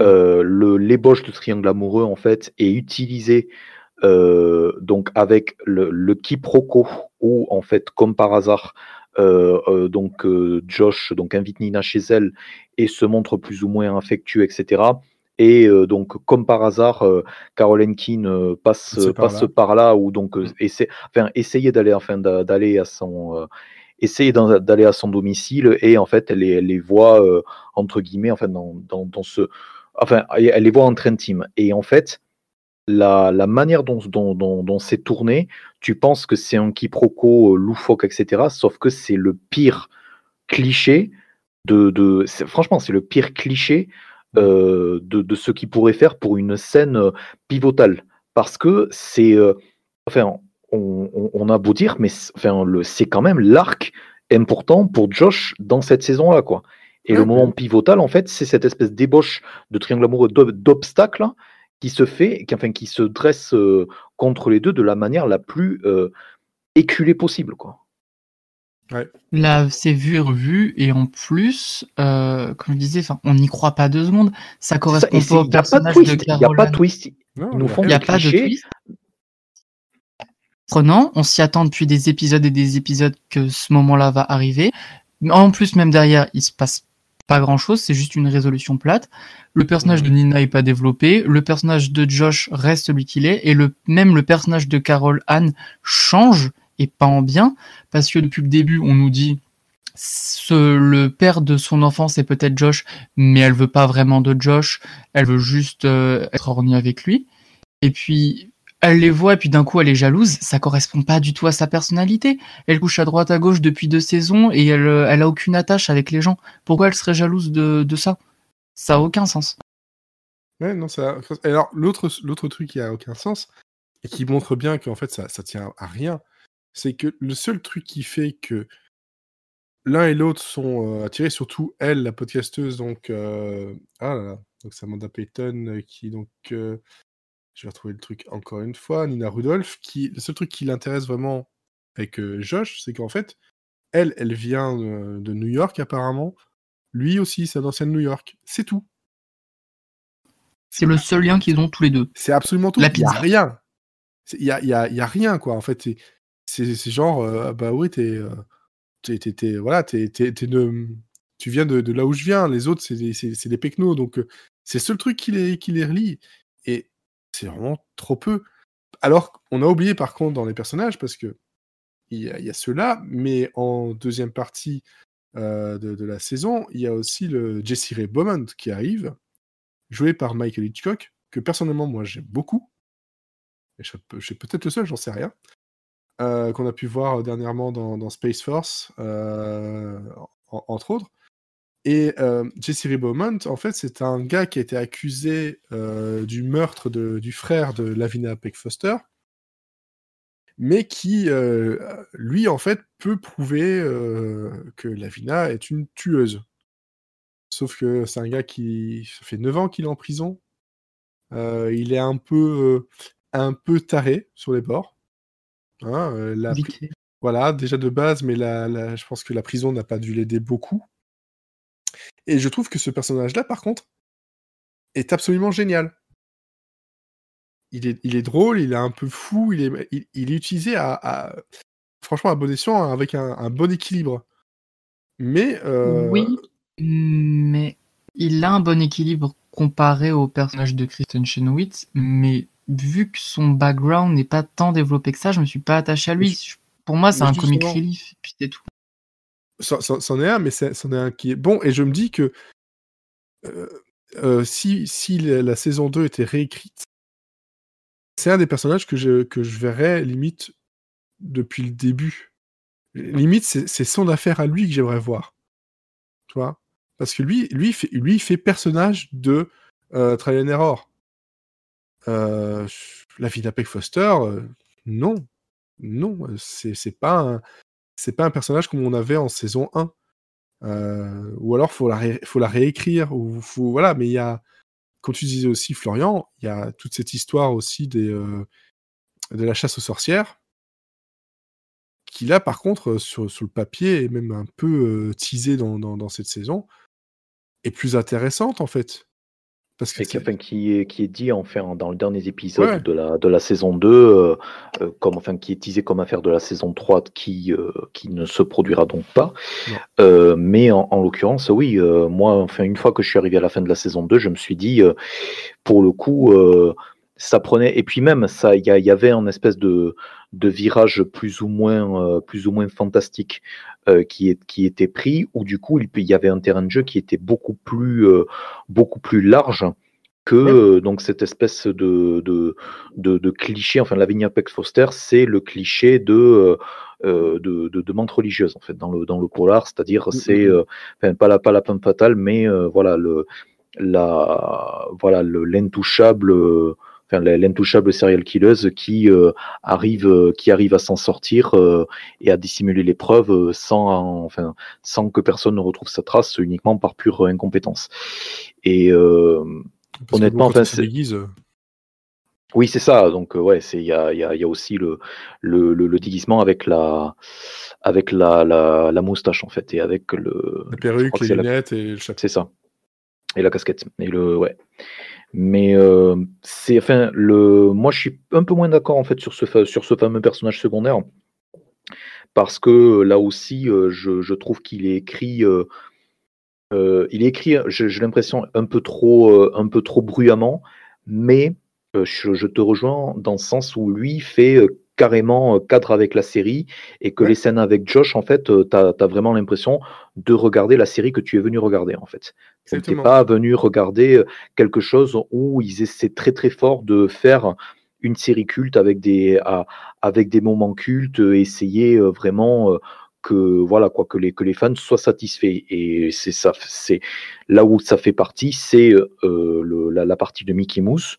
euh, le l'ébauche de triangle amoureux en fait est utilisé euh, donc avec le, le, quiproquo où en fait comme par hasard euh, euh, donc Josh donc invite Nina chez elle et se montre plus ou moins affectueux etc et donc comme par hasard Caroline Keane passe par passe là. par là ou donc mm. essaie, enfin essayer d'aller enfin d'aller à son essayer d'aller à son domicile et en fait elle les, elle les voit entre guillemets enfin dans, dans, dans ce enfin elle les voit entre intimes et en fait la, la manière dont, dont, dont, c'est tourné, tu penses que c'est un quiproquo euh, loufoque, etc. Sauf que c'est le pire cliché de. de franchement, c'est le pire cliché euh, de, de, ce qu'il pourrait faire pour une scène euh, pivotale. parce que c'est, enfin, on, a beau dire, mais enfin, c'est quand même l'arc important pour Josh dans cette saison-là, quoi. Et le moment pivotal, en fait, c'est cette espèce d'ébauche de triangle amoureux d'obstacles qui se fait, qui, enfin, qui se dresse contre les deux de la manière la plus éculée possible, quoi. Là, c'est vu et revu, et en plus, euh, comme je disais, on n'y croit pas deux secondes. Ça correspond pas au personnage de Il n'y a pas de twist. Il n'y a pas de twist. Prenant, on s'y attend depuis des épisodes et des épisodes que ce moment-là va arriver. En plus, même derrière, il se passe pas grand chose, c'est juste une résolution plate. Le personnage de Nina est pas développé, le personnage de Josh reste celui qu'il est, et le, même le personnage de Carol Anne change, et pas en bien, parce que depuis le début, on nous dit ce, le père de son enfant, c'est peut-être Josh, mais elle veut pas vraiment de Josh, elle veut juste euh, être ornie avec lui. Et puis, elle les voit, et puis d'un coup, elle est jalouse. Ça correspond pas du tout à sa personnalité. Elle couche à droite, à gauche depuis deux saisons, et elle, euh, elle a aucune attache avec les gens. Pourquoi elle serait jalouse de, ça? Ça a aucun sens. Ouais, non, ça. Alors, l'autre, truc qui a aucun sens, et qui montre bien qu'en fait, ça, ça tient à rien, c'est que le seul truc qui fait que l'un et l'autre sont attirés, surtout elle, la podcasteuse, donc ah là là, donc Samantha Payton, qui donc je vais retrouver le truc encore une fois, Nina Rudolph, qui le seul truc qui l'intéresse vraiment avec Josh, c'est qu'en fait, elle, elle vient de New York apparemment, lui aussi, c'est d'ancienne New York, c'est tout. C'est le seul lien qu'ils ont tous les deux. C'est absolument tout. Il n'y a rien. Il n'y a, y a, y a, rien, quoi. En fait, c'est genre, euh, bah oui, t'es, euh, t'es, voilà, t'es, de, tu viens de, là où je viens. Les autres, c'est des, c'est. Donc, euh, c'est le seul truc qui les, qui les relie. Et c'est vraiment trop peu. Alors, on a oublié par contre dans les personnages, parce que il y a, ceux-là, mais en deuxième partie de, de, la saison, il y a aussi le Jesse Ray Beaumont qui arrive, joué par Michael Hitchcock, que personnellement, moi, j'aime beaucoup. Et je, je suis peut-être le seul, j'en sais rien. Euh, qu'on a pu voir dernièrement dans, Space Force, euh, entre autres. Et euh, Jesse Beaumont, en fait, c'est un gars qui a été accusé du meurtre du frère de Lavina Peck Foster, mais qui, lui, en fait, peut prouver que Lavina est une tueuse. Sauf que c'est un gars qui. Ça fait 9 ans qu'il est en prison. il est un peu, un peu taré sur les bords. Hein, euh, voilà, déjà de base, mais la, je pense que la prison n'a pas dû l'aider beaucoup. Et je trouve que ce personnage-là, par contre, est absolument génial. Il est, il est drôle, il est un peu fou, il est, il, est utilisé à, franchement à bon escient, hein, avec un, bon équilibre. Mais euh, oui, mais il a un bon équilibre comparé au personnage de Kristen Chenoweth, mais vu que son background n'est pas tant développé que ça, je me suis pas attaché à lui. Pour moi, c'est un comic relief, puis c'est tout. C'en est un, mais c'en est un qui est bon. Et je me dis que euh, euh, si, si la, saison 2 était réécrite, c'est un des personnages que je, que je verrais limite depuis le début. Limite, c'est son affaire à lui que j'aimerais voir. Tu vois? Parce que lui, lui, fait, lui, fait personnage de euh, and Error. Euh, la vie d'Apex Foster, non. Non, c'est pas, un, pas un personnage comme on avait en saison 1. Euh, ou alors, faut la, faut la réécrire. Ou faut, voilà, mais il y a, comme tu disais aussi, Florian, il y a toute cette histoire aussi des, de la chasse aux sorcières qui là, par contre, sur, sur le papier, est même un peu teasé dans, dans, dans, cette saison, est plus intéressante en fait. Parce que enfin, qui, est, qui est dit enfin, dans le dernier épisode de, la, de la saison 2, euh, euh, comme, enfin, qui est teasé comme affaire de la saison 3 qui, euh, qui ne se produira donc pas. mais en, en l'occurrence, oui, moi, enfin, une fois que je suis arrivé à la fin de la saison 2, je me suis dit, pour le coup, ça prenait. Et puis même, ça, il y, y, avait un espèce de, de virage plus ou moins, plus ou moins fantastique euh, qui, est, qui était pris, où du coup il, y avait un terrain de jeu qui était beaucoup plus, euh, beaucoup plus large que euh, donc cette espèce de, de, de, cliché. Enfin, Lavinia Peck Foster, c'est le cliché de, de, de, religieuse en fait dans le, dans le polar, c'est-à-dire mm, c'est mm, mm. enfin, pas la pas la fatale, mais voilà le la voilà le l'intouchable enfin, l'intouchable serial killeuse qui arrive, qui arrive à s'en sortir et à dissimuler les preuves sans, enfin, sans que personne ne retrouve sa trace, uniquement par pure incompétence. Et honnêtement, enfin, c'est oui, c'est ça. Donc, ouais, c'est il y a, y, a, y a, aussi le, le, le, déguisement avec la avec la, la, la, moustache en fait et avec le la perruque, les lunettes et le chapeau. C'est ça. Et la casquette. Et le ouais. Mais euh, c'est enfin le moi je suis un peu moins d'accord en fait sur ce sur ce fameux personnage secondaire. Parce que là aussi je, je trouve qu'il est écrit euh, il est écrit j'ai l'impression un peu trop un peu trop bruyamment. Mais je, te rejoins dans le sens où lui fait carrément cadre avec la série et que les scènes avec Josh, en fait, tu as, vraiment l'impression de regarder la série que tu es venu regarder, en fait. Tu n'es pas venu regarder quelque chose où ils essaient très très fort de faire une série culte avec des, avec des moments cultes, essayer vraiment que voilà quoi que les que les fans soient satisfaits. Et c'est ça c'est là où ça fait partie c'est la, la, partie de Mickey Mouse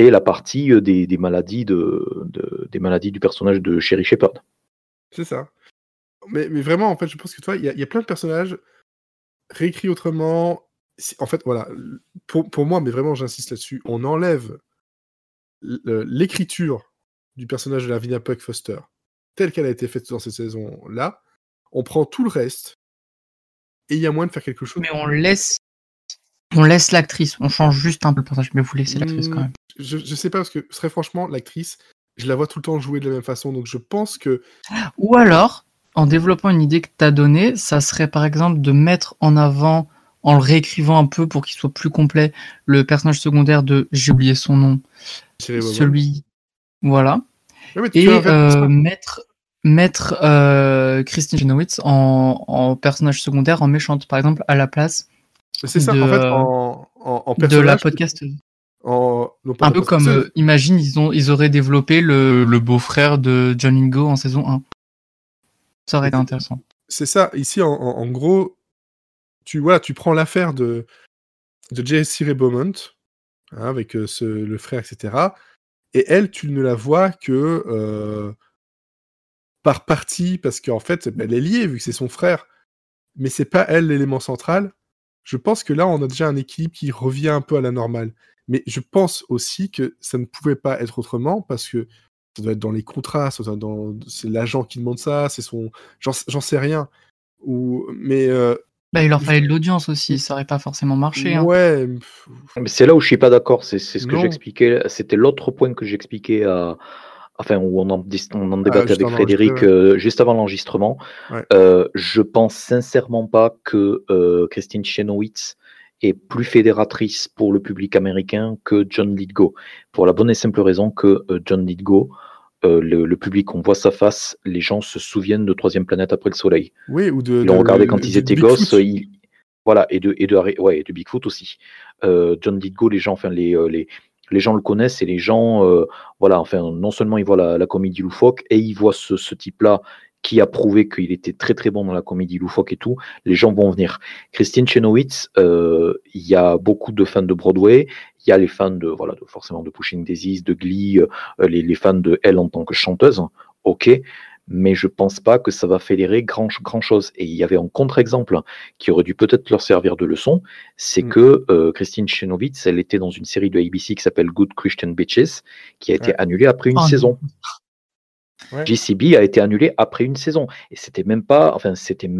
et la partie euh, des, maladies de, des maladies du personnage de Sherry Shepard. C'est ça. Mais, mais, vraiment, en fait, je pense que toi, il y, a plein de personnages réécrits autrement. En fait, voilà, pour, pour moi, mais vraiment, j'insiste là-dessus, on enlève l'écriture du personnage de Lavinia Puck Foster telle qu'elle a été faite dans cette saison-là. On prend tout le reste et il y a moins de faire quelque chose. Mais on laisse on laisse l'actrice, on change juste un peu le personnage, mais vous laissez l'actrice quand même. Je, je sais pas, parce que très franchement, l'actrice, je la vois tout le temps jouer de la même façon, donc je pense que. Ou alors, en développant une idée que tu as donnée, ça serait par exemple de mettre en avant, en le réécrivant un peu pour qu'il soit plus complet, le personnage secondaire de. J'ai oublié son nom. Celui. Voilà. et euh, mettre mettre euh, Christine Chenowitz en, en, personnage secondaire, en méchante, par exemple, à la place c'est ça, en fait, en, en, De la podcast. un peu comme, euh, imagine, ils, ont, ils auraient développé le, le beau-frère de John Ingo en saison 1. Ça aurait été intéressant. C'est ça, ici, en, gros, tu, voilà, tu prends l'affaire de, de J.C. Beaumont, hein, avec euh, ce, le frère, etc. Et elle, tu ne la vois que euh, par partie, parce qu'en fait, elle est liée, vu que c'est son frère. Mais c'est pas elle l'élément central je pense que là, on a déjà un équilibre qui revient un peu à la normale. Mais je pense aussi que ça ne pouvait pas être autrement parce que ça doit être dans les contrats, c'est l'agent qui demande ça, c'est son, j'en sais rien. Ou mais euh, bah, il leur fallait de l'audience aussi, ça aurait pas forcément marché. Hein. Ouais. Mais c'est là où je suis pas d'accord. C'est ce que j'expliquais. C'était l'autre point que j'expliquais à, enfin où on en, on en ah, débattait avec Frédéric euh, juste avant l'enregistrement. Euh, je pense sincèrement pas que euh, Christine Chenowitz est plus fédératrice pour le public américain que John Lithgow, pour la bonne et simple raison que John Lithgow, le, public, on voit sa face, les gens se souviennent de Troisième planète après le Soleil. Oui, ou de. Ils l'ont regardé quand ils étaient gosses. voilà, et de, et de, ouais, et de Bigfoot aussi. John Lithgow, les gens, enfin les, les, les gens le connaissent et les gens, euh, voilà, enfin, non seulement ils voient la, comédie loufoque et ils voient ce, type-là qui a prouvé qu'il était très très bon dans la comédie loufoque et tout, les gens vont venir. Christine Chenowitz, euh, il y a beaucoup de fans de Broadway, il y a les fans de, voilà, forcément de Pushing Daisies, de Glee, euh, les, les, fans de elle en tant que chanteuse, ok, mais je pense pas que ça va fédérer grand, grand chose. Et il y avait un contre-exemple qui aurait dû peut-être leur servir de leçon, c'est mm. que euh, Christine Chenowitz, elle était dans une série de ABC qui s'appelle Good Christian Bitches, qui a été annulée après une oh, saison. GCB a été annulée après une saison. Et c'était même pas, enfin, c'était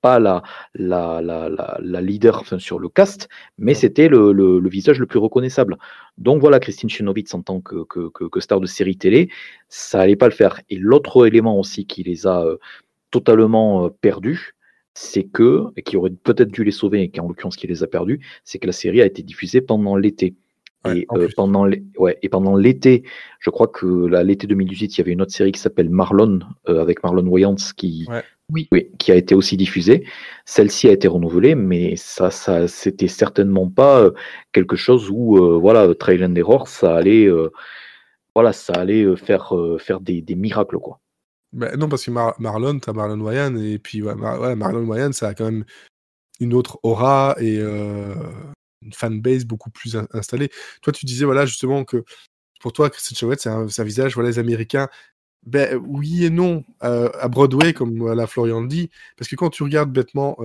pas la, la, la, la, leader enfin, sur le cast, mais c'était le, le, visage le plus reconnaissable. Donc voilà, Christine Chenowitz en tant que, que, que, star de série télé, ça allait pas le faire. Et l'autre élément aussi qui les a euh, totalement euh, perdus, c'est que, et qui aurait peut-être dû les sauver, et qui en l'occurrence qui les a perdus, c'est que la série a été diffusée pendant l'été. et, euh, pendant ouais, et pendant l'été, je crois que l'été 2018, il y avait une autre série qui s'appelle Marlon, avec Marlon Wayans, qui oui. qui a été aussi diffusée. Celle-ci a été renouvelée, mais ça, ça, c'était certainement pas euh, quelque chose où, euh, voilà, Trail and Error, ça allait, euh, voilà, ça allait faire, faire des, miracles, quoi. Bah, non, parce que Marlon, t'as Marlon Wayans, et puis Marlon Wayans, ça a quand même une autre aura et une fanbase beaucoup plus installée. Toi, tu disais, voilà, justement, que pour toi, Christian Chouette, c'est un, visage, voilà, les Américains. Ben oui et non, à Broadway, comme la Florian dit, parce que quand tu regardes bêtement,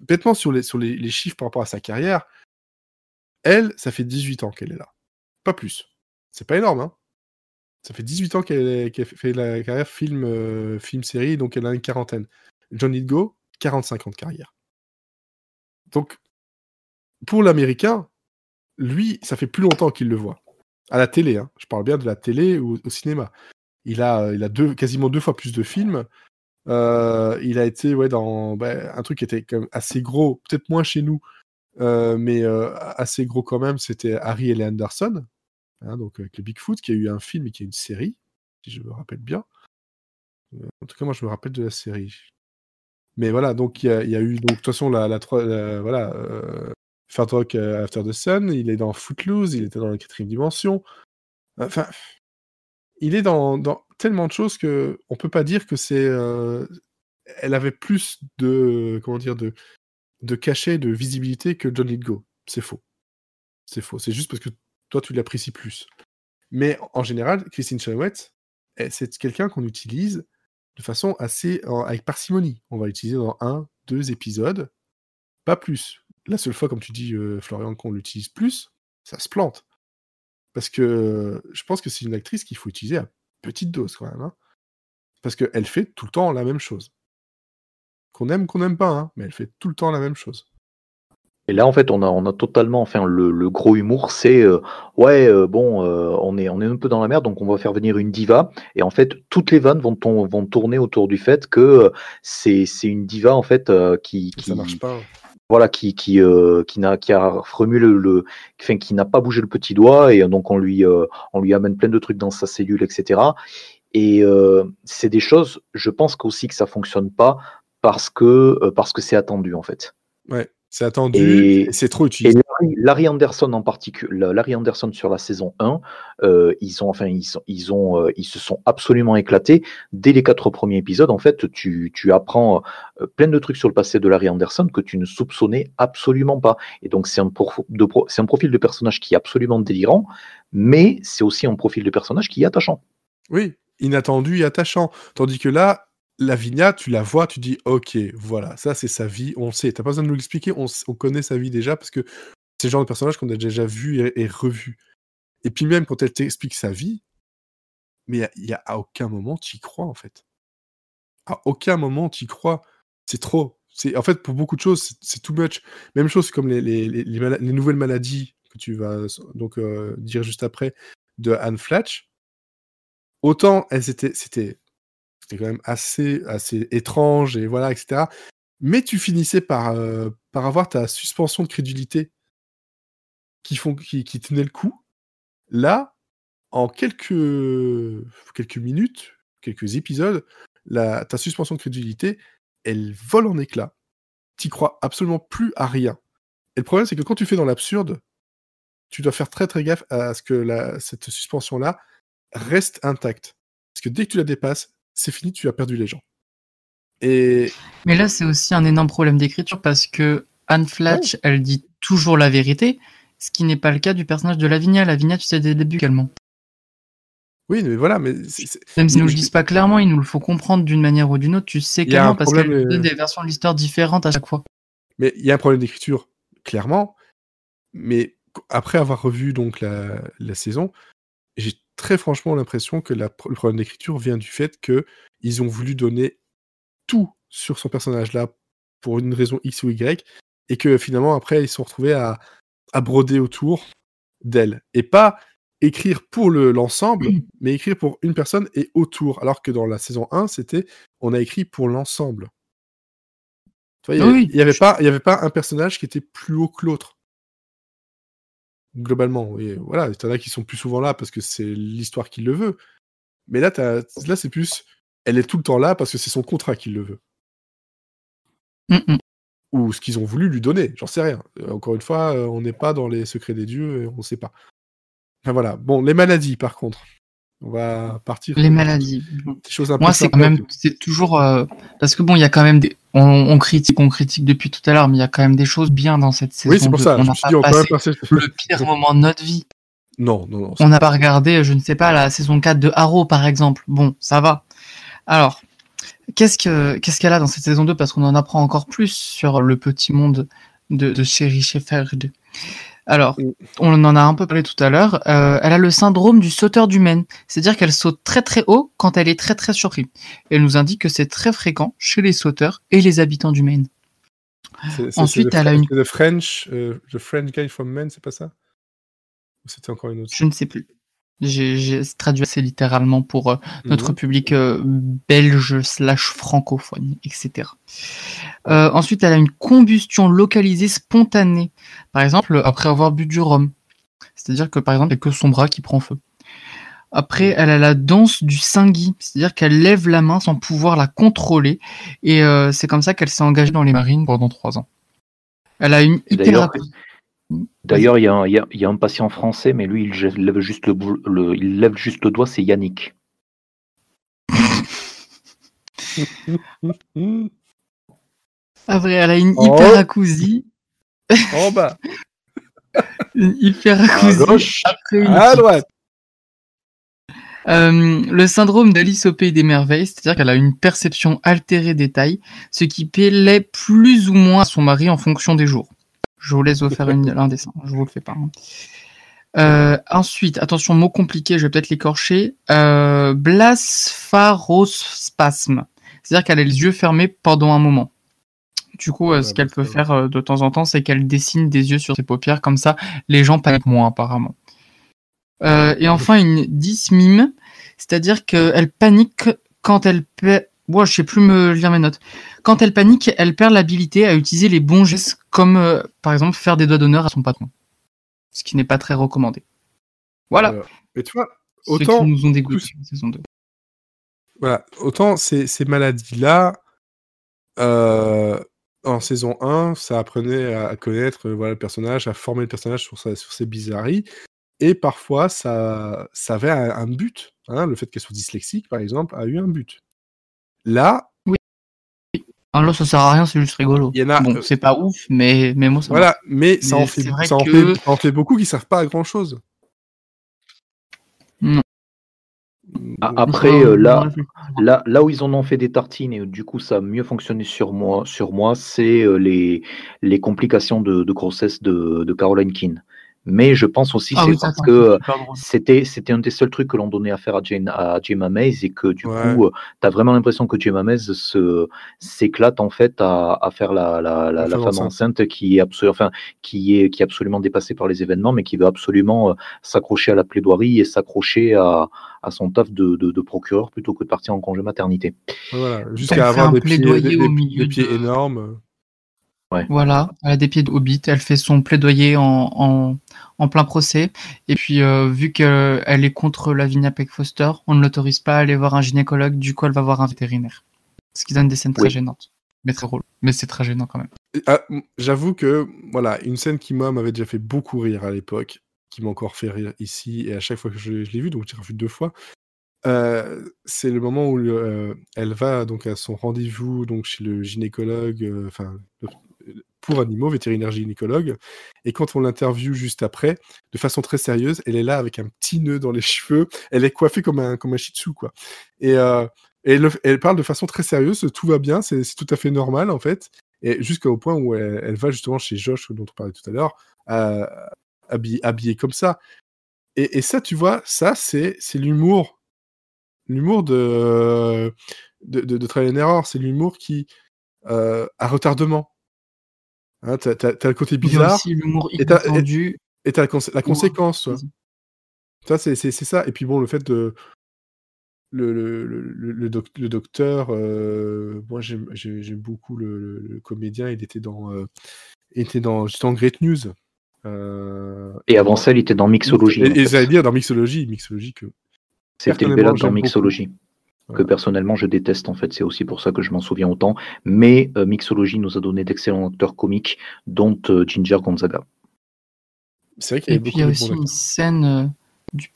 bêtement sur, les, chiffres par rapport à sa carrière, elle, ça fait 18 ans qu'elle est là. Pas plus. C'est pas énorme, hein. Ça fait 18 ans qu'elle fait la carrière film, film, série, donc elle a une quarantaine. John Lithgow, 45 ans de carrière. Donc, pour l'américain, lui, ça fait plus longtemps qu'il le voit. À la télé, hein. je parle bien de la télé ou au cinéma. Il a, il a deux, quasiment deux fois plus de films. Euh, il a été ouais, dans ben, un truc qui était quand même assez gros, peut-être moins chez nous, euh, mais euh, assez gros quand même. C'était Harry et Anderson, hein, donc avec le Bigfoot, qui a eu un film et qui a une série, si je me rappelle bien. en tout cas, moi, je me rappelle de la série. Mais voilà, donc il y, a eu, donc de toute façon, la, la, voilà, Far Rock After the Sun, il est dans Footloose, il était dans la quatrième dimension. Enfin, il est dans, tellement de choses que on peut pas dire que c'est. Euh, elle avait plus de comment dire de cachet, de visibilité que John Lithgow. C'est faux. C'est faux. C'est juste parce que toi tu l'apprécies plus. Mais en général, Christine Chenoweth, c'est quelqu'un qu'on utilise de façon assez avec parcimonie. On va l'utiliser dans un, deux épisodes, pas plus. La seule fois, comme tu dis, euh, Florian, qu'on l'utilise plus, ça se plante. Parce que je pense que c'est une actrice qu'il faut utiliser à petite dose quand même. Hein. Parce qu'elle fait tout le temps la même chose. Qu'on aime, qu'on n'aime pas, hein, mais elle fait tout le temps la même chose. Et là, en fait, on a, on a totalement, enfin, le, gros humour, c'est euh, ouais, euh, bon, euh, on est, on est un peu dans la merde, donc on va faire venir une diva. Et en fait, toutes les vannes vont, vont tourner autour du fait que c'est, une diva en fait qui, qui, ça marche pas voilà, qui qui euh, qui n'a qui a remué le, le enfin, qui n'a pas bougé le petit doigt et donc on lui euh, on lui amène plein de trucs dans sa cellule, etc. Et euh, c'est des choses, je pense qu'aussi que ça fonctionne pas parce que parce que c'est attendu en fait. Ouais. C'est attendu, et, c'est trop utilisé. Larry, Anderson en particulier, Larry Anderson sur la saison 1, euh, ils ont, enfin, ils, euh, ils se sont absolument éclatés dès les quatre premiers épisodes. En fait, tu, tu apprends euh, plein de trucs sur le passé de Larry Anderson que tu ne soupçonnais absolument pas. Et donc, c'est un, profil de personnage qui est absolument délirant, mais c'est aussi un profil de personnage qui est attachant. Oui, inattendu et attachant. Tandis que là, Lavinia, tu la vois, tu dis ok, voilà, ça c'est sa vie, on sait, t'as pas besoin de nous l'expliquer, on, connaît sa vie déjà parce que c'est le genre de personnage qu'on a déjà vu et, revu. Et puis même quand elle t'explique sa vie, mais il y, a à aucun moment tu y crois en fait. À aucun moment tu y crois. C'est trop. C'est en fait pour beaucoup de choses c'est too much. Même chose comme les, les, nouvelles maladies que tu vas donc euh, dire juste après de Anne Fletch. Autant elles étaient, c'était c'était quand même assez, assez étrange et voilà, etc. Mais tu finissais par, euh, par avoir ta suspension de crédulité qui, font, qui, qui tenait le coup. Là, en quelques, quelques minutes, quelques épisodes, la, ta suspension de crédulité, elle vole en éclats. Tu crois absolument plus à rien. Et le problème, c'est que quand tu fais dans l'absurde, tu dois faire très très gaffe à ce que la, cette suspension-là reste intacte. Parce que dès que tu la dépasses, c'est fini, tu as perdu les gens. Et... Mais là, c'est aussi un énorme problème d'écriture parce que Anne Flatch, elle dit toujours la vérité, ce qui n'est pas le cas du personnage de Lavinia. Lavinia, tu sais dès le début qu'elle ment. Oui, mais voilà, mais même s'ils nous le disent pas clairement, ils nous le faut comprendre d'une manière ou d'une autre. Tu sais qu'elle parce qu'elle donne des versions de l'histoire différentes à chaque fois. Mais il y a un problème d'écriture, clairement. Mais après avoir revu donc la, la saison, j'ai très franchement l'impression que le problème d'écriture vient du fait qu'ils ont voulu donner tout sur son personnage-là pour une raison X ou Y, et que finalement, après, ils se sont retrouvés à, broder autour d'elle. Et pas écrire pour l'ensemble, [clears throat] mais écrire pour une personne et autour. Alors que dans la saison 1, c'était on a écrit pour l'ensemble. Il n'y avait, pas, avait pas un personnage qui était plus haut que l'autre globalement. Et voilà, il y en a qui sont plus souvent là parce que c'est l'histoire qui le veut. Mais là, là c'est plus, elle est tout le temps là parce que c'est son contrat qui le veut. Ou ce qu'ils ont voulu lui donner, j'en sais rien. Euh, encore une fois, euh, on n'est pas dans les secrets des dieux et on ne sait pas. Enfin voilà. Bon, les maladies, par contre. On va partir. Les maladies. Des choses un Moi, c'est quand même, c'est toujours euh, parce que bon, il y a quand même des, on, on critique, on critique depuis tout à l'heure, mais il y a quand même des choses bien dans cette saison. Oui, c'est pour 2. ça. On n'a pas dit, on passé passer. le pire moment de notre vie. Non, non, non. On n'a pas regardé, je ne sais pas, la saison 4 de Arrow, par exemple. Bon, ça va. Alors, qu'est-ce que qu'est-ce qu'elle a dans cette saison 2 Parce qu'on en apprend encore plus sur le petit monde de, de Sherry Shepherd. Alors, on en a un peu parlé tout à l'heure. euh, elle a le syndrome du sauteur du Maine. C'est-à-dire qu'elle saute très très haut quand elle est très très surprise. Elle nous indique que c'est très fréquent chez les sauteurs et les habitants du Maine. Ensuite, elle a une- The French, euh, the French guy from Men, c'est pas ça? Ou c'était encore une autre Je ne sais plus. J'ai traduit assez littéralement pour euh, notre Mhm. public euh, belge slash francophone, etc. Euh, ensuite, elle a une combustion localisée spontanée. Par exemple, après avoir bu du rhum. C'est-à-dire que, par exemple, il n'y a que son bras qui prend feu. Après, elle a la danse du singui, c'est-à-dire qu'elle lève la main sans pouvoir la contrôler. Et euh, c'est comme ça qu'elle s'est engagée dans les marines pendant trois ans. Elle a une Et d'ailleurs, il y, a un- il y a- il y a un patient français, mais lui, il lève juste le, bou- le- il lève juste le doigt, c'est Yannick. [laughs] Mhm. Après, elle a une Oh. hyperacousie. En bas, [laughs] Une hyperacousie. À gauche. après une à droite. Euh, le syndrome d'Alice au pays des merveilles, c'est-à-dire qu'elle a une perception altérée des tailles, ce qui plaît plus ou moins à son mari en fonction des jours. Je vous laisse vous faire une- un dessin, je vous le fais pas. hein. Euh, ensuite, attention, mot compliqué, je vais peut-être l'écorcher. Euh, blaspharospasme, c'est-à-dire qu'elle a les yeux fermés pendant un moment. Du coup, euh, ce qu'elle bah, peut va. faire euh, de temps en temps, c'est qu'elle dessine des yeux sur ses paupières, comme ça, les gens paniquent moins apparemment. Euh, et enfin, une dysmime, c'est-à-dire qu'elle panique quand elle. Moi, je sais plus me lire mes notes. Quand elle panique, elle perd l'habilité à utiliser les bons gestes, comme euh, par exemple faire des doigts d'honneur à son patron, ce qui n'est pas très recommandé. Voilà. Euh, Et tu vois, Ceux autant, qui nous ont dégoûté en saison 2. voilà, autant ces, ces maladies-là, euh, en saison 1, ça apprenait à, connaître euh, voilà, le personnage, à former le personnage sur, sa- sur ses bizarreries. Et parfois, ça, ça avait un, un but. hein, le fait qu'elle soit dyslexique, par exemple, a eu un but. Là, Ah, là, ça sert à rien, c'est juste rigolo. Il y en a, Bon, euh, c'est pas ouf, mais, mais moi, ça voilà, mais ça, Mais en fait, ça, en que- fait, ça en fait beaucoup qui servent pas à grand-chose. Non. A- Donc, Après, Euh, là, là, là où ils en ont fait des tartines et du coup ça a mieux fonctionné sur moi, sur moi c'est euh, les, les complications de, de grossesse de, de Caroline Keane. Mais je pense aussi Ah c'est oui, parce que euh, c'était c'était un des seuls trucs que l'on donnait à faire à Jane à Gemma Mays et que du Ouais. coup tu as vraiment l'impression que Gemma Mays se s'éclate en fait à, à faire la, la, la, La la femme enceinte. enceinte qui est absolument enfin qui est qui est absolument dépassée par les événements mais qui veut absolument euh, s'accrocher à la plaidoirie et s'accrocher à, à son taf de, de, de procureur plutôt que de partir en congé maternité. Voilà, Elle jusqu'à avoir un des pieds, des, plaidoyer au des- milieu des pieds de- énormes. Voilà, elle a des pieds de hobbit, elle fait son plaidoyer en, en, en plein procès. Et puis, euh, vu qu'elle est contre Lavinia Peck Foster, on ne l'autorise pas à aller voir un gynécologue, du coup, elle va voir un vétérinaire. Ce qui donne des scènes très gênantes. Mais très drôle. Mais c'est très gênant quand même. Ah, J'avoue que voilà, une scène qui moi m'avait déjà fait beaucoup rire à l'époque, qui m'a encore fait rire ici et à chaque fois que je, je l'ai vu, donc j'ai revu deux fois. euh, c'est le moment où euh, elle va donc à son rendez-vous donc chez le gynécologue, euh, enfin le- pour animaux, vétérinaire gynécologue, et quand on l'interviewe juste après, de façon très sérieuse, elle est là avec un petit nœud dans les cheveux, elle est coiffée comme un comme un shih tzu quoi, et, euh, et elle, le- elle parle de façon très sérieuse, tout va bien, c'est tout à fait normal en fait, et jusqu'au point où elle, va justement chez Josh, dont on parlait tout à l'heure, euh, habillée, comme ça. Et, et ça, tu vois, ça, c'est l'humour. L'humour de, de, de, and Error, c'est l'humour qui euh, a retardement. Hein, t'as, t'as- t'as le côté bizarre aussi l'humour Et t'as- inattendu. et t'as la, cons- la conséquence. Ça, c'est, c'est, c'est ça. Et puis bon, le fait de. Le, le, le, le- le doc- le docteur, euh, moi j'aime, j'ai- j'aime beaucoup le, le- le comédien, il était dans. euh, il était dans, dans Great News. Euh, Et avant ça, il était dans Mixologie. Et, et j'allais dire dans Mixologie, Mixologie que. C'était le dans beaucoup. Que personnellement je déteste en fait, c'est aussi pour ça que je m'en souviens autant. Mais euh, Mixologie nous a donné d'excellents acteurs comiques, dont euh, Ginger Gonzaga. C'est vrai qu'il y Et avait puis, il y a aussi une scène euh,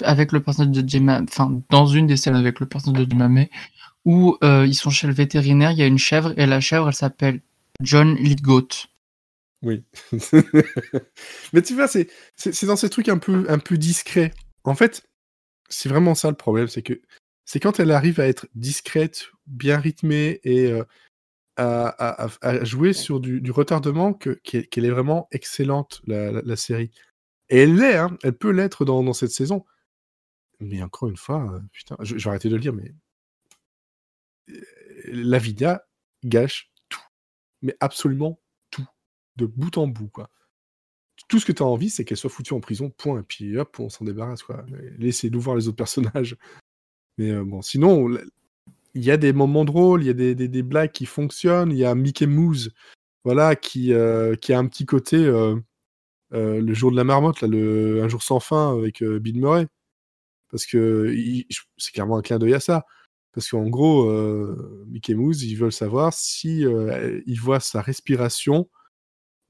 avec le personnage de Jemma, enfin dans une des scènes avec le personnage de Jemma où euh, ils sont chez le vétérinaire, il y a une chèvre et la chèvre elle s'appelle John Lithgoat. Oui. [laughs] Mais tu vois, c'est dans ces trucs un peu, un peu discrets. En fait, c'est vraiment ça le problème, c'est que c'est quand elle arrive à être discrète, bien rythmée et euh, à, jouer sur du, retardement qu'elle est vraiment excellente, la, série. Et elle l'est, hein, elle peut l'être dans, cette saison. Mais encore une fois, euh, putain, je, vais arrêter de le dire, mais euh, la Vidia gâche tout. Mais absolument tout. De bout en bout, quoi. Tout ce que tu as envie, c'est qu'elle soit foutue en prison, point. Et puis hop, on s'en débarrasse, quoi. Laissez-nous voir les autres personnages. Mais euh, bon, sinon, il y a des moments drôles, il y a des, des, blagues qui fonctionnent. Il y a Mickey Mouse, voilà, qui, euh, qui a un petit côté euh, le jour de la marmotte, là, le, un jour sans fin avec Bill Murray. Parce que c'est clairement un clin d'œil à ça. Parce qu'en gros, Mickey Mouse, ils veulent savoir si ils voient sa respiration.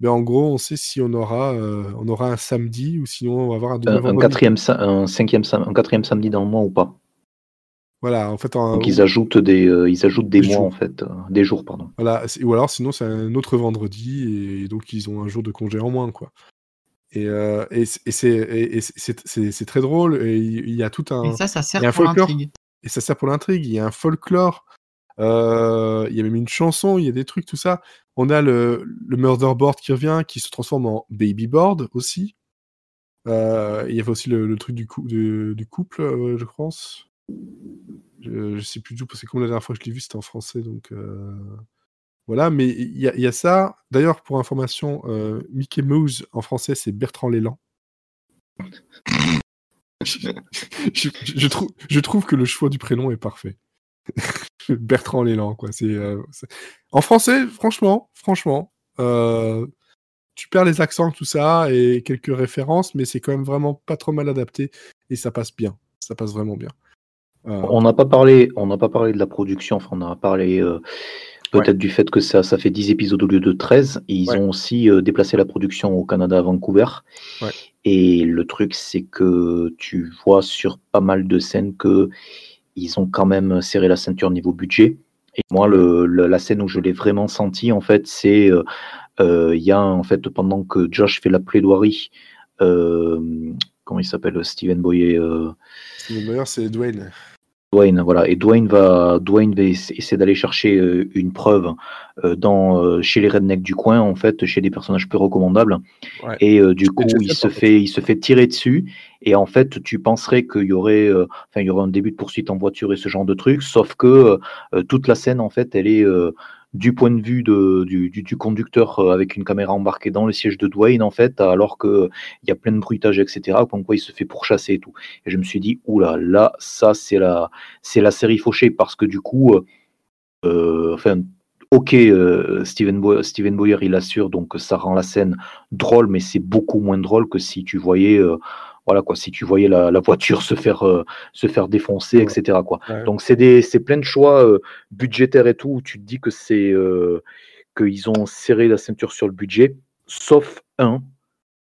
Ben en gros, on sait si on aura, on aura un samedi ou sinon on va avoir un, un, quatrième, un, cinquième, un quatrième samedi dans le mois ou pas. Voilà, en fait. Donc ils ajoutent des, euh, ils ajoutent des, mois en fait, euh, des jours pardon. Voilà, ou alors sinon c'est un autre vendredi et donc ils ont un jour de congé en moins quoi. Et, euh, et c'est très drôle et il y a tout un. Et ça, ça sert pour l'intrigue. Et ça sert pour l'intrigue. Il y a un folklore. il y a même une chanson. Il y a des trucs tout ça. On a le, le murder board qui revient, qui se transforme en baby board aussi. il y avait aussi le, truc du, du couple, je pense. Je, je, sais plus du tout, parce que comme la dernière fois que je l'ai vu, c'était en français, donc euh, voilà. Mais il y, y, a ça. D'ailleurs, pour information, euh, Mickey Mouse en français, c'est Bertrand Léland. [laughs] je, je, trouve, je trouve que le choix du prénom est parfait. [laughs] Bertrand Léland, quoi. C'est euh, en français, franchement, franchement. tu perds les accents, tout ça, et quelques références, mais c'est quand même vraiment pas trop mal adapté, et ça passe bien. Ça passe vraiment bien. Euh, on n'a pas parlé, on n'a pas parlé de la production. Enfin, on a parlé euh, peut-être du fait que ça, ça fait 10 épisodes au lieu de 13. ils ont aussi euh, déplacé la production au Canada à Vancouver. Et le truc, c'est que tu vois sur pas mal de scènes que ils ont quand même serré la ceinture niveau budget. Et moi, le, la scène où je l'ai vraiment senti, en fait, c'est il y a en fait pendant que Josh fait la plaidoirie, comment il s'appelle, Steven Boyer. Steven Boyer, c'est Dwayne. Dwayne, voilà. Et Dwayne va, Dwayne va essayer d'aller chercher euh, une preuve euh, dans, euh, chez les rednecks du coin, en fait, chez des personnages peu recommandables. Et du coup, il se, fait, il se fait tirer dessus. Et en fait, tu penserais qu'il y aurait, enfin, il y aurait un début de poursuite en voiture et ce genre de truc, sauf que toute la scène, en fait, elle est du point de vue du, du, conducteur euh, avec une caméra embarquée dans le siège de Dwayne, en fait, alors qu'il y a plein de bruitage, etc., comme quoi il se fait pourchasser et tout. Et je me suis dit, oula, là, ça, c'est la, série fauchée, parce que du coup, euh, euh enfin, ok, euh, Steven, Boyer, il assure, donc ça rend la scène drôle, mais c'est beaucoup moins drôle que si tu voyais euh, voilà quoi, si tu voyais la, voiture se faire euh, se faire défoncer, etc. quoi. Donc c'est des c'est plein de choix euh, budgétaires et tout où tu te dis que c'est euh, qu'ils ont serré la ceinture sur le budget, sauf un,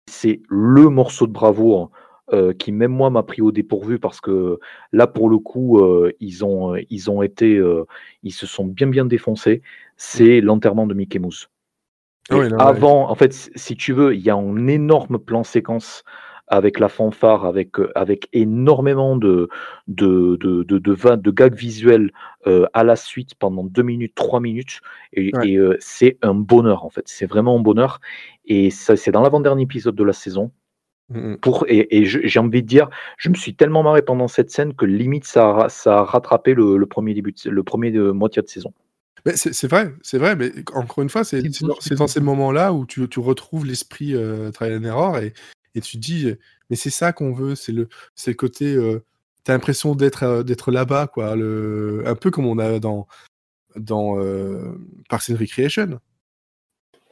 c'est le morceau de bravoure. qui même moi m'a pris au dépourvu parce que là pour le coup ils ont ils ont été ils se sont bien bien défoncés c'est l'enterrement de Mickey Mouse ah avant en fait si tu veux il y a un énorme plan séquence avec la fanfare, avec, euh, avec énormément de, de, de, de, de, gags visuels euh, à la suite pendant deux minutes, trois minutes. Et, euh, c'est un bonheur, en fait. C'est vraiment un bonheur. Et ça, c'est dans l'avant-dernier épisode de la saison. Mmh Pour, et, et j'ai envie de dire, je me suis tellement marré pendant cette scène que limite ça a, ça a rattrapé le, premier début, le premier de, moitié de saison. C'est vrai, c'est vrai, mais encore une fois, c'est dans, ces moments-là où tu, tu retrouves l'esprit euh, trial and error et, et tu te dis, mais c'est ça qu'on veut, c'est le, le côté, euh, tu as l'impression d'être d'être là-bas, quoi, le, un peu comme on a dans, dans euh, Parks and Recreation.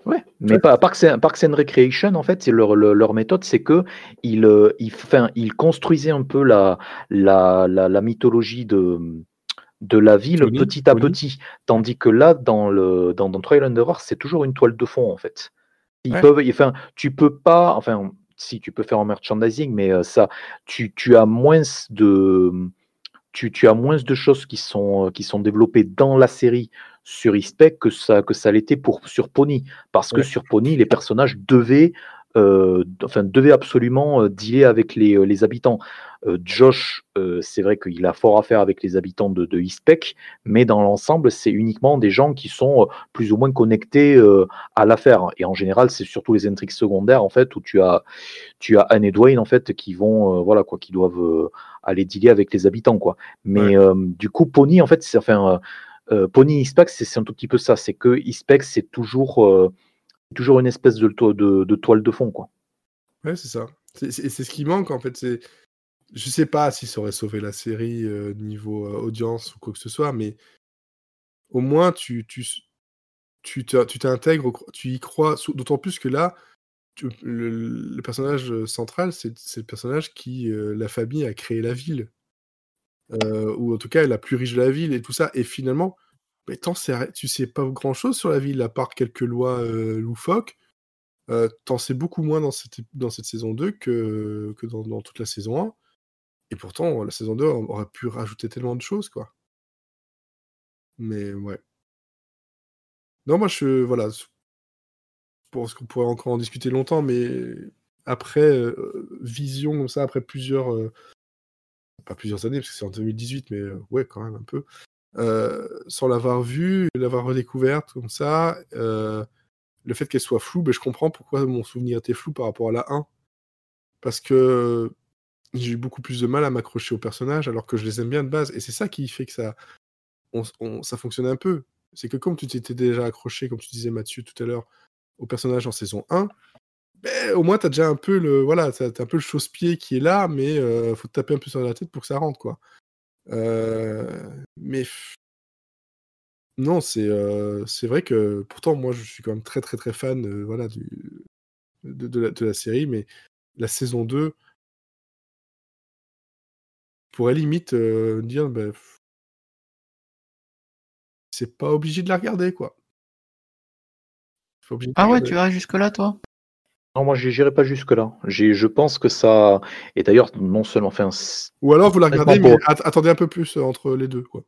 Ouais, mais pas Parks and, Parks and Recreation, en fait, c'est leur, leur, méthode, c'est que ils, ils, enfin, ils construisaient un peu la, la, la, mythologie de, de la ville petit à petit, tandis que là, dans, le, dans, dans Trial and Error, c'est toujours une toile de fond, en fait. Ils peuvent, enfin, tu peux pas, enfin, si tu peux faire en merchandising, mais ça, tu, tu as moins de tu, tu, as moins de choses qui sont, qui sont développées dans la série sur Ispec que ça, que ça l'était pour sur Pony. Parce que sur Pony, les personnages devaient euh, enfin, devait absolument dealer avec les, les habitants. Josh, c'est vrai qu'il a fort à faire avec les habitants de, de Eastpeck, mais dans l'ensemble, c'est uniquement des gens qui sont plus ou moins connectés à l'affaire. Et en général, c'est surtout les intrigues secondaires, en fait, où tu as, tu as Anne et Dwayne, en fait, qui vont, voilà, quoi, qui doivent aller dealer avec les habitants, quoi. Mais du coup, Pony, en fait, c'est, enfin, Pony c'est un tout petit peu ça. C'est que Eastpeck, c'est toujours toujours une espèce de, de, toile de fond, quoi. Ouais, c'est ça. C'est ce qui manque, en fait. C'est, je sais pas si ça aurait sauvé la série niveau audience ou quoi que ce soit, mais au moins tu tu tu t'intègres, tu y crois. D'autant plus que là, le, personnage central, c'est le personnage qui la famille a créé la ville, ou en tout cas la plus riche de la ville et tout ça. Et finalement, mais sais, tu sais pas grand chose sur la ville, à part quelques lois loufoques. T'en sais beaucoup moins dans cette, saison 2 que, que dans, dans, toute la saison 1. Et pourtant, la saison 2 aurait pu rajouter tellement de choses, quoi. Mais ouais. Non, moi, je. Voilà. Je pense qu'on pourrait encore en discuter longtemps, mais après euh, Vision, comme ça, après plusieurs. pas plusieurs années, parce que c'est en 2018, mais ouais, quand même un peu. Euh, sans l'avoir vue, l'avoir redécouverte comme ça, euh, le fait qu'elle soit floue, ben, je comprends pourquoi mon souvenir était flou par rapport à la 1. Parce que j'ai eu beaucoup plus de mal à m'accrocher aux personnages alors que je les aime bien de base. Et c'est ça qui fait que ça, ça fonctionne un peu. C'est que comme tu t'étais déjà accroché, comme tu disais Mathieu tout à l'heure, au personnage en saison 1, ben, au moins tu as déjà un peu le voilà, as un peu le chausse-pied qui est là, mais euh, faut te taper un peu sur la tête pour que ça rentre quoi. Euh, mais non, c'est euh, c'est vrai que pourtant moi je suis quand même très très très fan euh, voilà du de, la, de, la, série, mais la saison 2 pourrait limite dire bah, c'est pas obligé de la regarder quoi. Ah ouais, tu vas jusque là toi? Non, moi, je n'irai pas jusque-là. Je pense que ça. Et d'ailleurs, non seulement. Enfin, Ou alors, vous la regardez, mais attendez un peu plus euh, entre les deux. Quoi.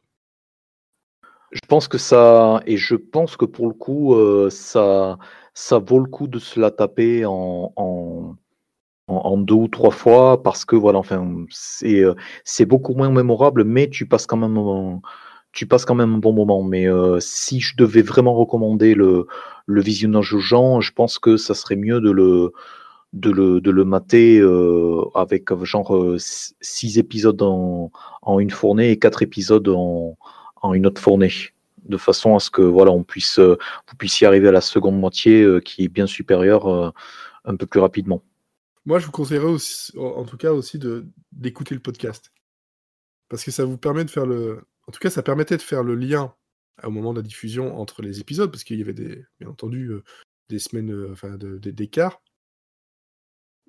Je pense que ça. Et je pense que pour le coup, euh, ça, ça vaut le coup de se la taper en, en, en, deux ou trois fois parce que, voilà, enfin, c'est euh, beaucoup moins mémorable, mais tu passes quand même. Un, tu passes quand même un bon moment. Mais si je devais vraiment recommander le, le visionnage aux gens, je pense que ça serait mieux de le, de le, de le mater euh, avec genre euh, six épisodes en, en, une fournée et quatre épisodes en, en, une autre fournée, de façon à ce que voilà, on puisse, euh, vous puissiez arriver à la seconde moitié qui est bien supérieure un peu plus rapidement. Moi, je vous conseillerais aussi, en tout cas aussi d'écouter le podcast. Parce que ça vous permet de faire le. En tout cas, ça permettait de faire le lien au moment de la diffusion entre les épisodes, parce qu'il y avait des, bien entendu euh, des semaines euh, enfin, d'écart.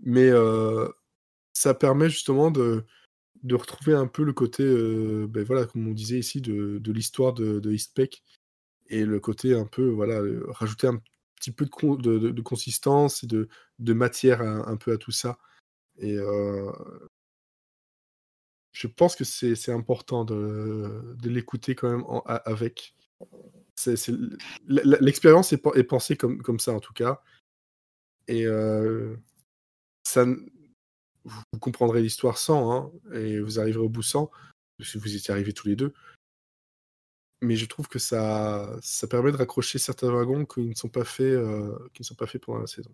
Mais euh, ça permet justement de, de retrouver un peu le côté, ben voilà, comme on disait ici, de, de l'histoire de, de et le côté un peu, voilà, rajouter un petit peu de, consistance et de, matière un, peu à tout ça. Et je pense que c'est important de, l'écouter quand même avec. L'expérience est, pensée comme, ça en tout cas. Et euh, vous comprendrez l'histoire sans, hein, et vous arriverez au bout sans, si vous étiez arrivés tous les deux. Mais je trouve que ça, ça permet de raccrocher certains wagons qui ne sont pas faits, euh, qui ne sont pas faits pendant la saison.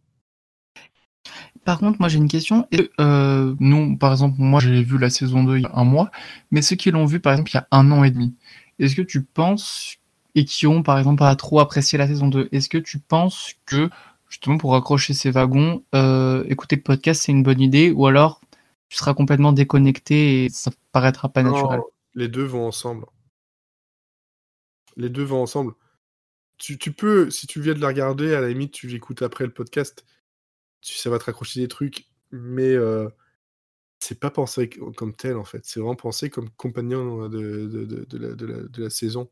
Par contre, moi j'ai une question. Euh, nous, par exemple, moi j'ai vu la saison 2 il y a un mois, mais ceux qui l'ont vu par exemple il y a un an et demi, est-ce que tu penses et qui ont par exemple pas trop apprécié la saison 2. Est-ce que tu penses que justement pour accrocher ces wagons, euh, écouter le podcast c'est une bonne idée ou alors tu seras complètement déconnecté et ça paraîtra pas naturel? Les deux vont ensemble. Les deux vont ensemble. Tu, peux, si tu viens de la regarder, à la limite tu l'écoutes après le podcast, ça va te raccrocher des trucs, mais euh, c'est pas pensé comme tel en fait. C'est vraiment pensé comme compagnon de, de la saison.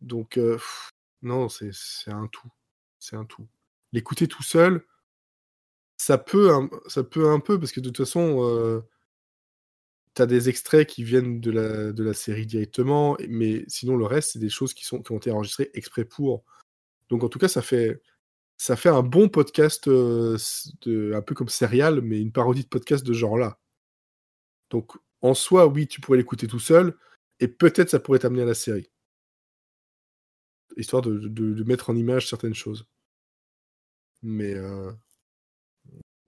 Donc, non, c'est un tout. C'est un tout. L'écouter tout seul, ça peut, un, ça peut un peu, parce que de toute façon, euh, tu as des extraits qui viennent de la, série directement, mais sinon, le reste, c'est des choses qui, sont, ont été enregistrées exprès pour. Donc, en tout cas, ça fait, un bon podcast, euh, un peu comme serial, mais une parodie de podcast de genre-là. Donc, en soi, oui, tu pourrais l'écouter tout seul, et peut-être ça pourrait t'amener à la série. Histoire de, de, de, mettre en image certaines choses. Mais euh,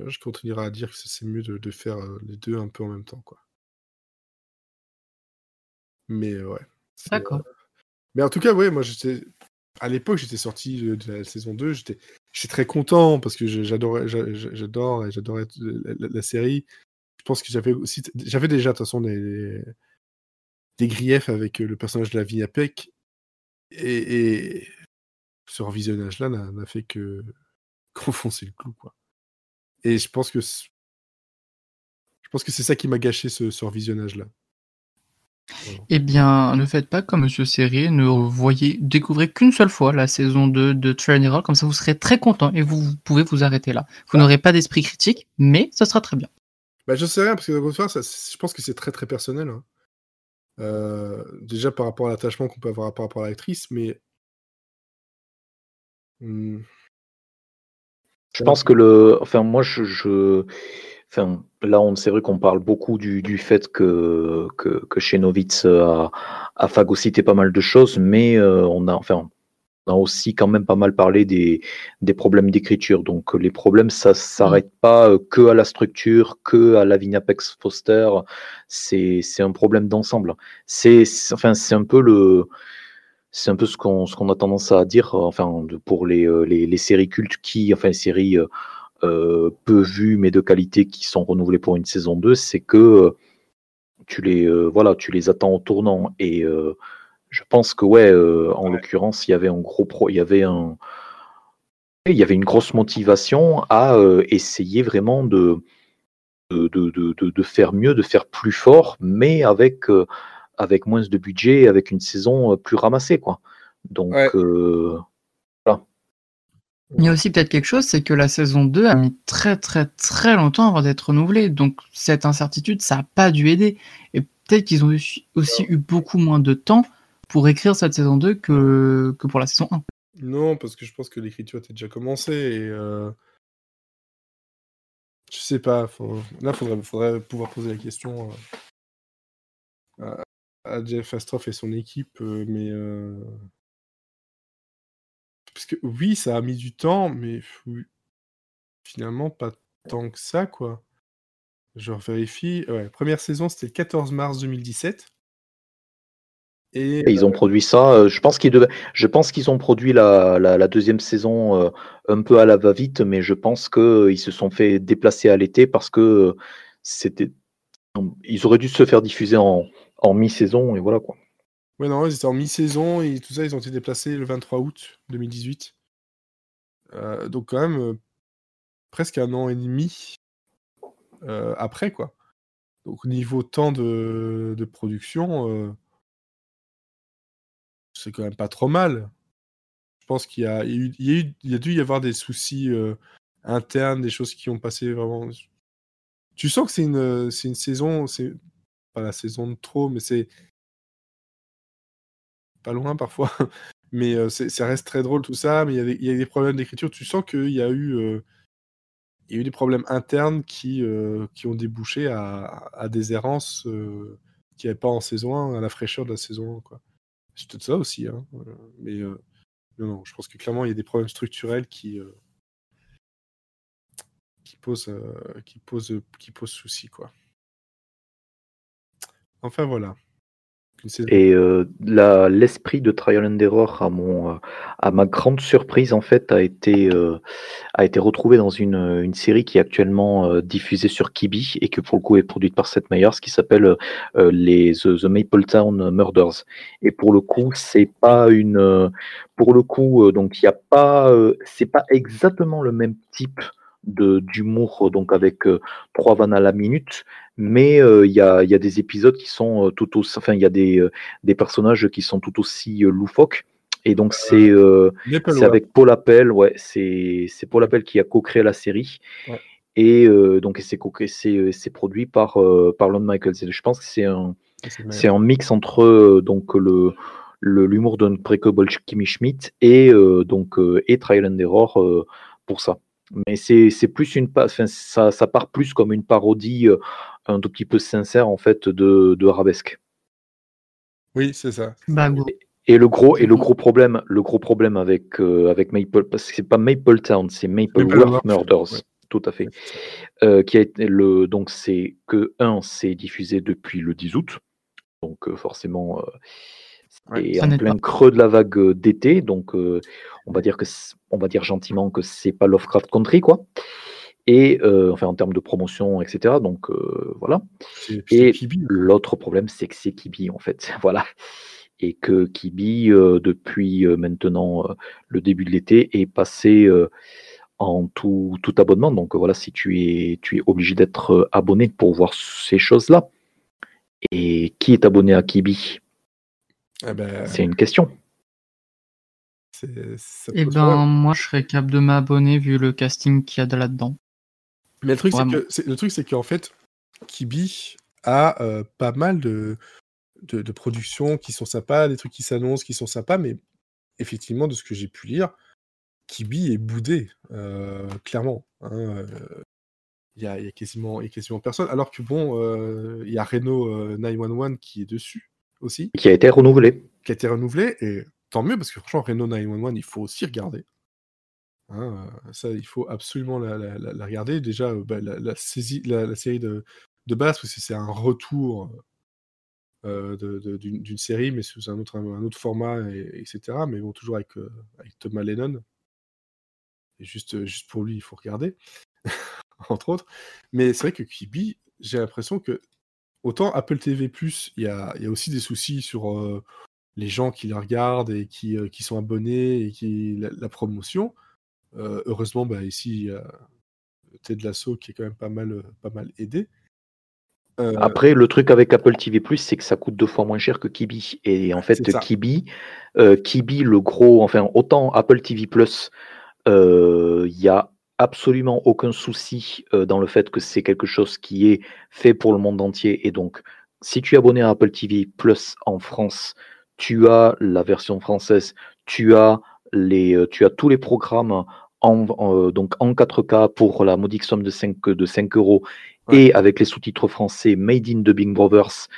je continuerai à dire que c'est mieux de, de, faire euh, les deux un peu en même temps. quoi. Mais euh, ouais. D'accord. Mais en tout cas, ouais, moi j'étais. À l'époque, j'étais sorti de la saison 2, j'étais très content parce que j'adorais j'adore et j'adorais la, la, série. Je pense que j'avais aussi j'avais déjà de toute façon des, des griefs avec le personnage de la Vignapec et, et ce revisionnage-là n'a fait que [laughs] qu'enfoncer le clou, quoi. Et je pense que je pense que c'est ça qui m'a gâché ce, ce revisionnage-là. Eh bien, ne faites pas comme Monsieur Serré, ne voyez, découvrez qu'une seule fois la saison 2 de Train Error, comme ça vous serez très content et vous, vous pouvez vous arrêter là. Vous ah. n'aurez pas d'esprit critique, mais ça sera très bien. Bah, je sais rien, parce que ça, je pense que c'est très très personnel. Hein. Euh, déjà par rapport à l'attachement qu'on peut avoir par rapport à l'actrice, mais. Mmh. Je pense que le. Enfin, moi, je. je... Enfin, là, c'est vrai qu'on parle beaucoup du, du fait que, que, que Chenovitz a, a phagocyté pas mal de choses, mais euh, on a. Enfin, on a aussi quand même pas mal parlé des, des problèmes d'écriture. Donc les problèmes, ça s'arrête mmh. pas euh, que à la structure, que à la Vignapex Foster. C'est un problème d'ensemble. C'est enfin c'est un peu le c'est un peu ce qu'on ce qu'on a tendance à dire enfin pour les, euh, les, les séries cultes qui enfin les séries euh, peu vues mais de qualité qui sont renouvelées pour une saison 2, c'est que tu les voilà tu les attends au tournant et je pense que ouais, euh, en ouais. l'occurrence, il y avait un gros pro, il y avait un, il y avait une grosse motivation à euh, essayer vraiment de de, de, de de, faire mieux, de faire plus fort, mais avec euh, avec moins de budget, avec une saison plus ramassée, quoi. Donc ouais. Il y a aussi peut-être quelque chose, c'est que la saison 2 a mis très très très longtemps avant d'être renouvelée. Donc cette incertitude, ça n'a pas dû aider. Et peut-être qu'ils ont aussi eu beaucoup moins de temps pour écrire cette saison 2 que, que pour la saison 1. Non, parce que je pense que l'écriture était déjà commencée et euh... je sais pas. Là, faudrait, faudrait pouvoir poser la question euh... à Jeff Astroff et son équipe, euh, mais euh... parce que oui, ça a mis du temps, mais finalement pas tant que ça, quoi. Je vérifie. Ouais, première saison, c'était le 14 mars 2017. Et, et ils ont produit ça. Euh, je pense qu'ils devaient, je pense qu'ils ont produit la, la, la, deuxième saison euh, un peu à la va-vite, mais je pense qu'ils euh, se sont fait déplacer à l'été parce que c'était, ils auraient dû se faire diffuser en, en mi-saison et voilà quoi. Ouais non, ils étaient en mi-saison et tout ça, ils ont été déplacés le 23 août 2018. Euh, donc quand même presque un an et demi après quoi. Donc niveau temps de, de production c'est quand même pas trop mal. Je pense qu'il y a, il y a, eu, il y a, dû y avoir des soucis euh, internes, des choses qui ont passé vraiment. Tu sens que c'est une, c'est une saison, c'est pas la saison de trop, mais c'est loin parfois. [laughs] Mais euh, ça reste très drôle tout ça. Mais il y a des, problèmes d'écriture. Tu sens qu'il y a eu, euh, il y a eu des problèmes internes qui, euh, qui ont débouché à, à des errances qu'il n'y pas en saison 1, à la fraîcheur de la saison 1. Quoi. C'est peut-être ça aussi. Hein. Mais non, je pense que clairement, il y a des problèmes structurels qui, qui, posent, qui, posent, qui posent souci. Quoi. Enfin, voilà. Et euh, l'esprit de Trial and Error, à, mon, euh, à ma grande surprise, en fait, a été, euh, a été retrouvé dans une, une série qui est actuellement euh, diffusée sur Kibi et que pour le coup est produite par Seth Meyers, qui s'appelle euh, les The, The Mapletown Murders. Et pour le coup, c'est pas une, pour le coup, donc il y a pas, c'est pas exactement le même type d'humour, donc avec trois vannes à la minute, mais il euh, y, a, y, a, des épisodes qui sont euh, tout aussi, enfin il y a des, euh, des, personnages qui sont tout aussi loufoques. Et donc c'est avec Paul Appel, ouais, c'est Paul Appel qui a co-créé la série. Ouais. et donc c'est produit par par Lon Michaels. je pense que c'est un un mix entre donc le l'humour d'un précobol Kimmy Schmidt et donc et Trial and Error pour ça. Mais c'est plus une enfin, ça, ça part plus comme une parodie un tout petit peu sincère en fait de, de Arabesque. Oui, c'est ça. Bah, et le gros et le gros problème, le gros problème avec avec Maple, parce que c'est pas Maple Town, c'est Maple, Murders, tout à fait. qui a été le donc c'est que un, c'est diffusé depuis le 10 août, donc forcément et en plein creux de la vague euh, d'été, donc euh, on va dire que on va dire gentiment que c'est pas Lovecraft Country quoi. Et euh, enfin en termes de promotion, etc. Donc voilà. Et l'autre problème, c'est que c'est Kibi en fait, [laughs] voilà. Et que Kibi depuis maintenant le début de l'été est passé en tout, tout, abonnement. Donc voilà, si tu es, tu es obligé d'être abonné pour voir ces choses-là. Et qui est abonné à Kibi? Eh ben, c'est une question. Eh ben, moi, je serais capable de m'abonner vu le casting qu'il y a de là-dedans. Mais le truc, c'est que, le truc, c'est qu'en fait, Kibi a euh, pas mal de, de, productions qui sont sympas, des trucs qui s'annoncent, qui sont sympas, mais effectivement, de ce que j'ai pu lire, Kibi est boudé, euh, clairement. Hein, euh, il y, a, y, a quasiment, quasiment personne. Alors que bon, il y a Reno 911 qui est dessus aussi. Qui a été renouvelé. Qui a été renouvelé, et tant mieux, parce que franchement, Reno 911, il faut aussi regarder. Hein, euh, ça, il faut absolument la, regarder. Déjà, euh, bah, la, saisie, la, série de, de base, parce que c'est un retour euh, d'une série, mais sous un autre, un autre format, etc. Mais bon, toujours avec, avec Thomas Lennon. Et juste, juste pour lui, il faut regarder, [laughs] entre autres. Mais c'est vrai que Kibi, j'ai l'impression que autant Apple TV+, il y a, y a, aussi des soucis sur les gens qui la regardent et qui, qui sont abonnés et qui la, promotion. heureusement, bah, ici, il y a Ted Lasso qui est quand même pas mal, pas mal aidé. Après, le truc avec Apple TV+, c'est que ça coûte deux fois moins cher que Kibi. Et en fait, Kibi, Kibi, le gros, enfin, autant Apple TV+, il y a absolument aucun souci euh, dans le fait que c'est quelque chose qui est fait pour le monde entier. Et donc, si tu es abonné à Apple TV Plus en France, tu as la version française, tu as, les, euh, tu as tous les programmes en, euh, donc en 4K pour la modique somme de 5, de 5 euros et avec les sous-titres français Made in the Big Brothers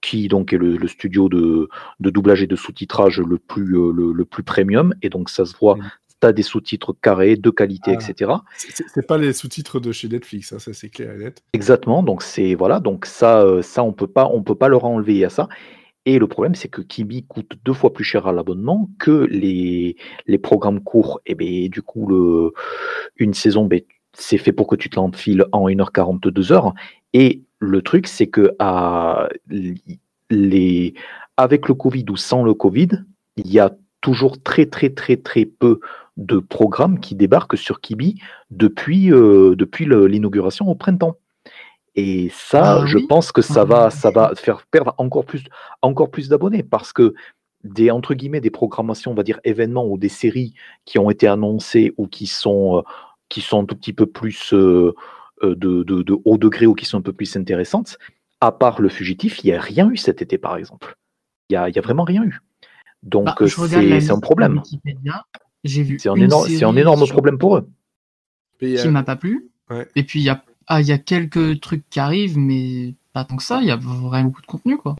qui donc est le, studio de, de, doublage et de sous-titrage le plus, le, plus premium. Et donc ça se voit mmh des sous-titres carrés, de qualité, ah. etc. C'est pas les sous-titres de chez Netflix, hein, ça c'est clair et net. Exactement, donc c'est voilà, donc ça, euh, ça on peut pas, on peut pas leur enlever à ça. Et le problème, c'est que Kibi coûte deux fois plus cher à l'abonnement que les, les programmes courts. Et bien, du coup, le, une saison, ben, c'est fait pour que tu te l'enfiles en 1h40, 2h. Et le truc, c'est que à, les, avec le Covid ou sans le Covid, il y a toujours très, très, très, très peu de programmes qui débarquent sur Kibi depuis, euh, depuis l'inauguration au printemps. Et ça, ah je pense que ça va, ça va faire perdre encore plus, encore plus d'abonnés parce que des entre guillemets des programmations, on va dire événements ou des séries qui ont été annoncées ou qui sont, euh, qui sont un tout petit peu plus euh, de, de, haut degré ou qui sont un peu plus intéressantes. À part le fugitif, il n'y a rien eu cet été, par exemple. Il n'y a, y a vraiment rien eu. Donc bah, c'est un problème. J'ai vu. C'est un, énorme, un énorme problème pour eux. Qui euh, m'a pas plu. Et puis il y a, ah, y a quelques trucs qui arrivent, mais pas tant que ça. Il y a vraiment beaucoup de contenu, quoi.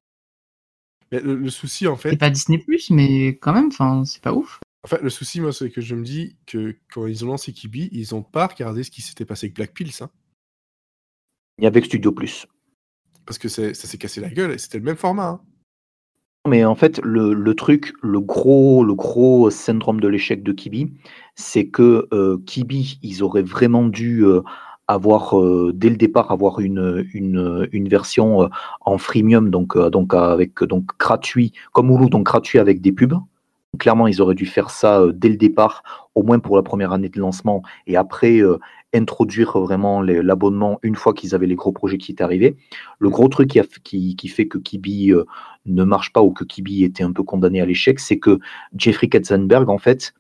Mais le, souci, en fait. C'est pas Disney Plus, mais quand même, enfin, c'est pas ouf. En fait, le souci, moi, c'est que je me dis que quand ils ont lancé Kibi, ils ont pas regardé ce qui s'était passé avec Black Pills. Hein. Et avec Studio Plus. Parce que ça s'est cassé la gueule et c'était le même format. Hein. Mais en fait, le, truc, le gros, le gros syndrome de l'échec de Kibi, c'est que euh, Kibi, ils auraient vraiment dû euh, avoir, euh, dès le départ, avoir une, une, version en freemium, donc, donc avec donc gratuit, comme Hulu, donc gratuit avec des pubs. Clairement, ils auraient dû faire ça dès le départ, au moins pour la première année de lancement, et après introduire vraiment l'abonnement une fois qu'ils avaient les gros projets qui étaient arrivés. Le gros truc qui, qui, qui fait que Kibi ne marche pas ou que Kibi était un peu condamné à l'échec, c'est que Jeffrey Katzenberg, en fait,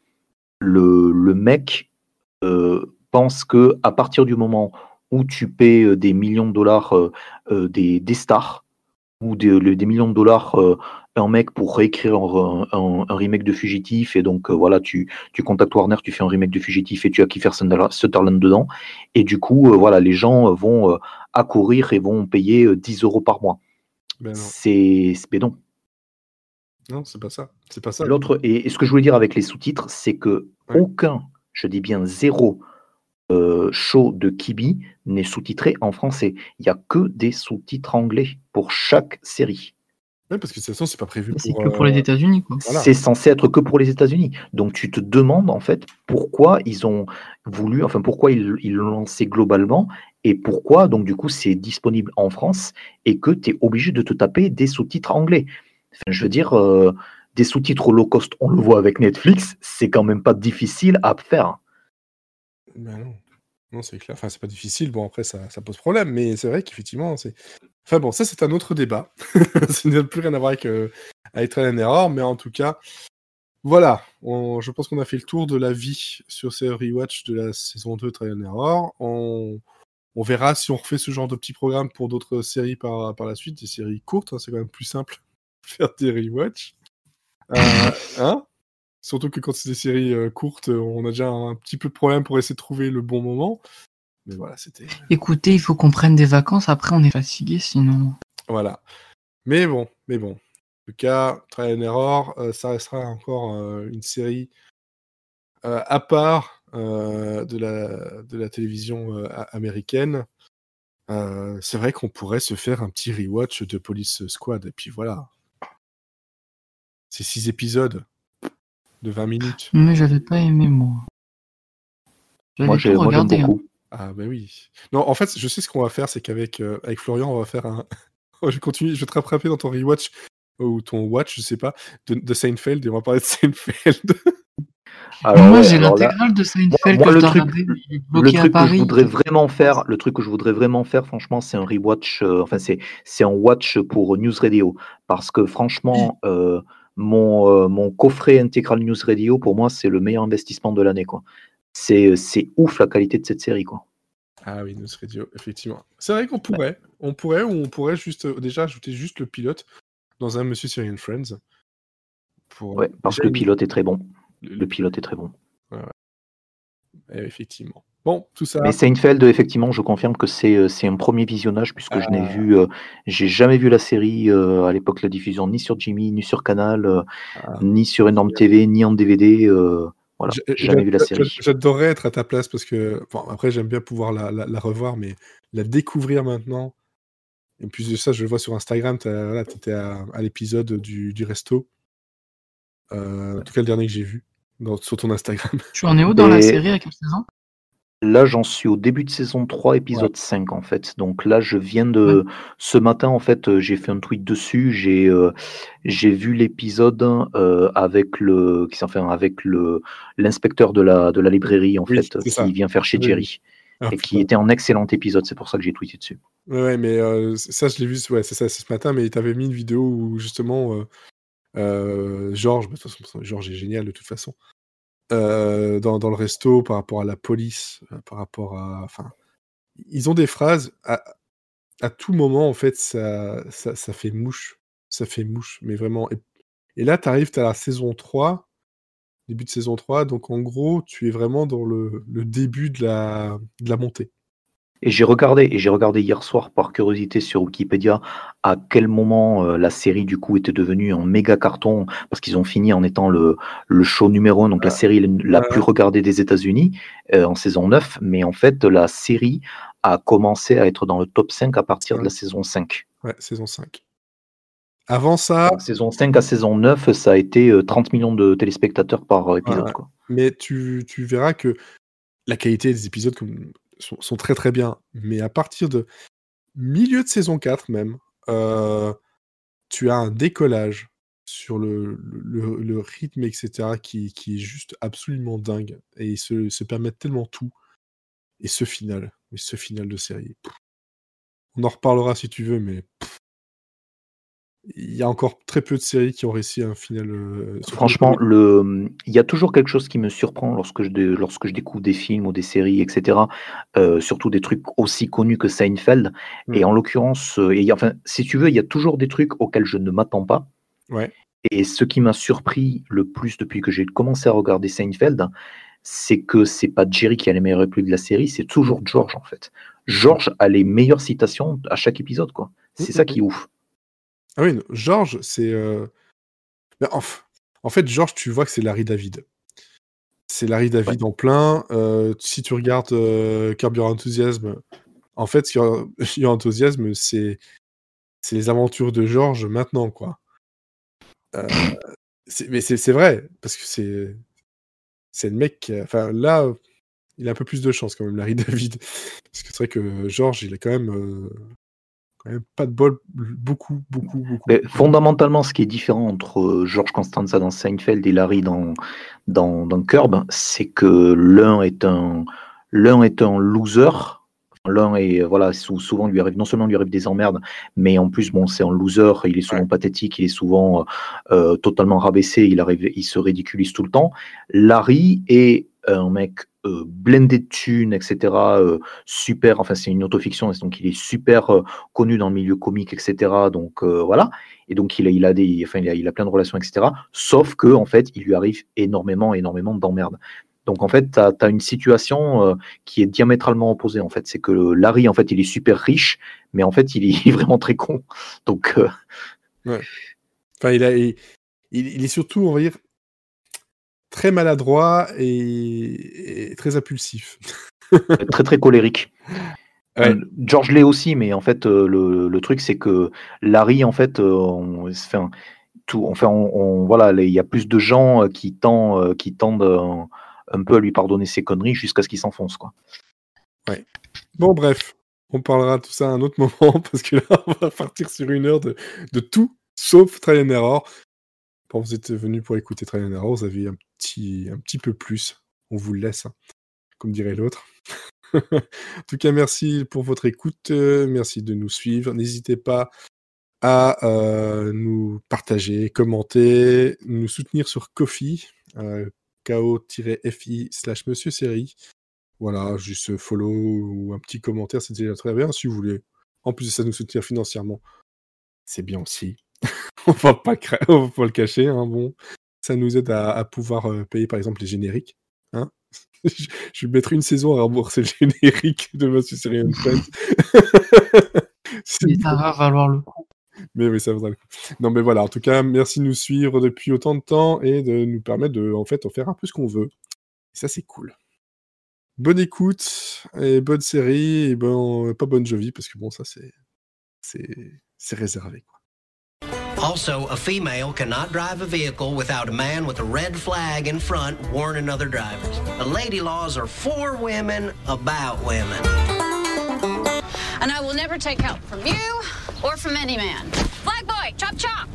le, mec euh, pense que à partir du moment où tu paies des millions de dollars des, des, stars ou des, des millions de dollars un mec pour réécrire un, remake de Fugitif et donc voilà tu, tu contactes Warner tu fais un remake de Fugitif et tu as Kiefer Sutherland dedans. Et du coup voilà les gens vont accourir et vont payer 10 euros par mois ben c'est non non c'est pas ça c'est pas ça l'autre et, ce que je voulais dire avec les sous-titres c'est que aucun je dis bien zéro euh, show de Kibi n'est sous-titré en français. Il n'y a que des sous-titres anglais pour chaque série. Oui, parce que de toute façon, c'est pas prévu pour. C'est que pour les euh, États-Unis. C'est censé être que pour les États-Unis. Donc tu te demandes en fait pourquoi ils ont voulu, enfin pourquoi ils l'ont lancé globalement et pourquoi donc du coup c'est disponible en France et que tu es obligé de te taper des sous-titres anglais. Je veux dire, euh, des sous-titres low cost, on le voit avec Netflix, c'est quand même pas difficile à faire. Ben non. Non, c'est clair. Enfin, c'est pas difficile. Bon, après, ça, pose problème. Mais c'est vrai qu'effectivement, c'est. Enfin bon, ça, c'est un autre débat. [laughs] ça n'a plus rien à voir avec, euh, avec Error. Mais en tout cas, voilà. je pense qu'on a fait le tour de la vie sur ces rewatch de la saison 2 Trial Error. On, on verra si on refait ce genre de petit programme pour d'autres séries par, par la suite, des séries courtes. Hein, c'est quand même plus simple de faire des rewatch. Euh, [laughs] hein? Surtout que quand c'est des séries euh, courtes, on a déjà un petit peu de problème pour essayer de trouver le bon moment. Mais voilà, c'était. Écoutez, il faut qu'on prenne des vacances, après on est fatigué sinon. Voilà. Mais bon, mais bon. En tout cas, Try and Error, euh, ça restera encore euh, une série à part de, la, de la télévision américaine. c'est vrai qu'on pourrait se faire un petit rewatch de Police Squad. Et puis voilà. C'est six épisodes de 20 minutes. Mais j'avais pas aimé, moi. Moi, j'ai regardé. Hein. Ah, bah oui. Non, en fait, je sais ce qu'on va faire, c'est qu'avec euh, avec Florian, on va faire un. [laughs] je continue, je vais te rattraper dans ton rewatch ou ton watch, je sais pas, de, de Seinfeld et on va parler de [laughs] Seinfeld. Alors, moi, j'ai l'intégrale de Seinfeld que le, truc, le truc que je voudrais vraiment faire, le truc que je voudrais vraiment faire, franchement, c'est un rewatch. Euh, enfin, c'est c'est un watch pour News Radio parce que franchement. Euh, mon, euh, mon coffret intégral News Radio, pour moi, c'est le meilleur investissement de l'année. quoi. C'est ouf la qualité de cette série. quoi. Ah oui, News Radio, effectivement. C'est vrai qu'on pourrait. On pourrait ou on pourrait juste euh, déjà ajouter juste le pilote dans un Monsieur Syrian Friends. Pour... Ouais, parce que le pilote est très bon. Le, pilote est très bon. Ouais, effectivement. Bon, tout ça. Mais Seinfeld, effectivement, je confirme que c'est euh, un premier visionnage puisque je n'ai ah. vu, euh, j'ai jamais vu la série euh, à l'époque de la diffusion ni sur Jimmy, ni sur Canal, ah. ni sur Énorme TV, ni en DVD. voilà, jamais vu la série. J'adorerais être à ta place parce que, bon, après, j'aime bien pouvoir la, la, revoir, mais la découvrir maintenant. Et plus de ça, je le vois sur Instagram, tu étais à, à l'épisode du, du, resto. en tout cas, le dernier que j'ai vu dans, sur ton Instagram. Tu en es où dans la série à quelle saison? Là, j'en suis au début de saison 3, épisode 5, en fait. Donc là, je viens de. Ce matin, en fait, euh, j'ai fait un tweet dessus. J'ai euh, j'ai vu l'épisode euh, avec le. Enfin, avec le l'inspecteur de la, de la librairie, en fait, qui vient faire chez Jerry. Ah, et qui était un excellent épisode, c'est pour ça que j'ai tweeté dessus. Ouais, mais ça, je l'ai vu, ouais, c'est ça, ce matin, mais tu avais mis une vidéo où justement Georges, bah, Georges est génial de toute façon, euh, dans, le resto, par rapport à la police, euh, par rapport à. Enfin, ils ont des phrases. À, à tout moment, en fait, ça, ça, fait mouche. Ça fait mouche, mais vraiment. Et, là, tu arrives, as la saison 3, début de saison 3, donc en gros, tu es vraiment dans le, début de la montée. Et j'ai regardé, et j'ai regardé hier soir par curiosité sur Wikipédia à quel moment euh, la série du coup était devenue un méga carton parce qu'ils ont fini en étant le, le show numéro 1, donc la série la plus regardée des États-Unis euh, en saison 9. Mais en fait, la série a commencé à être dans le top 5 à partir de la saison 5. Ouais, saison 5. Avant ça. saison 5 à saison 9, ça a été 30 euh, millions de téléspectateurs par épisode. Quoi. Mais tu, tu verras que la qualité des épisodes, comme sont, très très bien. Mais à partir de milieu de saison 4 même, euh, tu as un décollage sur le, le, rythme, etc., qui, qui, est juste absolument dingue. Et ils se, se, permettent tellement tout. Et ce final, mais ce final de série. on en reparlera si tu veux, mais. Il y a encore très peu de séries qui ont réussi un final. Euh, Franchement, le... il y a toujours quelque chose qui me surprend lorsque je, lorsque je découvre des films ou des séries, etc. Euh, surtout des trucs aussi connus que Seinfeld. Et hmm. en l'occurrence, euh, enfin, si tu veux, il y a toujours des trucs auxquels je ne m'attends pas. Ouais. Et ce qui m'a surpris le plus depuis que j'ai commencé à regarder Seinfeld, c'est que c'est pas Jerry qui a les meilleures répliques de la série, c'est toujours George en fait. George a les meilleures citations à chaque épisode, quoi. C'est ça qui est ouf. Ah oui, Georges, c'est. Euh, en, fait, Georges, tu vois que c'est Larry David. C'est Larry David en plein. Euh, si tu regardes euh, Curb Your Enthusiasm, en fait, Your, [laughs] Enthusiasm, c'est c'est les aventures de Georges maintenant, quoi. mais c'est vrai, parce que c'est c'est le mec. Enfin, là, il a un peu plus de chance quand même, Larry [laughs] David. Parce que c'est vrai que Georges, il est quand même pas de bol, beaucoup, beaucoup, beaucoup. fondamentalement, ce qui est différent entre euh, George Constanza dans Seinfeld et Larry dans, dans, dans Curb, c'est que l'un est un, l'un est un loser. L'un est voilà souvent lui arrive non seulement lui arrive des emmerdes, mais en plus bon c'est un loser. Il est souvent pathétique, il est souvent euh, totalement rabaissé. Il arrive, il se ridiculise tout le temps. Larry est un mec euh, blendé de thunes, etc. Euh, super, enfin c'est une autofiction, donc il est super euh, connu dans le milieu comique, etc. Donc voilà. Et donc il a, il a des, enfin il a, a, plein de relations, etc. Sauf que en fait, il lui arrive énormément, énormément d'emmerdes. Donc en fait, tu as, une situation qui est diamétralement opposée. En fait, c'est que Larry, en fait, il est super riche, mais en fait, il est [laughs] vraiment très con. Donc, ouais. enfin, il, il, est surtout, on va dire, très maladroit et, très impulsif. très très colérique. [laughs] Euh, George l'est aussi, mais en fait, euh, le, truc, c'est que Larry, en fait, euh, on, enfin, tout, enfin, on, voilà, il y a plus de gens qui, tendent, qui tendent un peu à lui pardonner ses conneries jusqu'à ce qu'il s'enfonce, quoi. Ouais. Bon, bref, on parlera de tout ça à un autre [laughs] moment parce que là, on va partir sur une heure de, de tout sauf Try and Error. Quand vous êtes venu pour écouter Try and Error, vous avez un un petit peu plus. On vous le laisse, hein, comme dirait l'autre. [laughs] en tout cas, merci pour votre écoute. merci de nous suivre. N'hésitez pas à euh, nous partager, commenter, nous soutenir sur Kofi, euh, ko-fi slash monsieur série. Voilà, juste follow ou un petit commentaire, c'est déjà très bien. Si vous voulez, en plus de ça, nous soutenir financièrement, c'est bien aussi. [laughs] on va pas, va pas le cacher. Hein, bon, ça nous aide à, pouvoir euh, payer par exemple les génériques. Hein [laughs] je, vais mettre une saison à rembourser le générique de Monsieur Serial Friends. ça va valoir le coup. Mais oui, ça vaudra le coup. Non, mais voilà, en tout cas, merci de nous suivre depuis autant de temps et de nous permettre de, en fait, en faire un peu ce qu'on veut. Et ça, c'est cool. Bonne écoute et bonne série et bon, pas bonne jovie parce que bon, ça, c'est, c'est, réservé. Also, a female cannot drive a vehicle without a man with a red flag in front warning other drivers. The lady laws are for women, about women. And I will never take help from you or from any man. Flag boy, chop chop!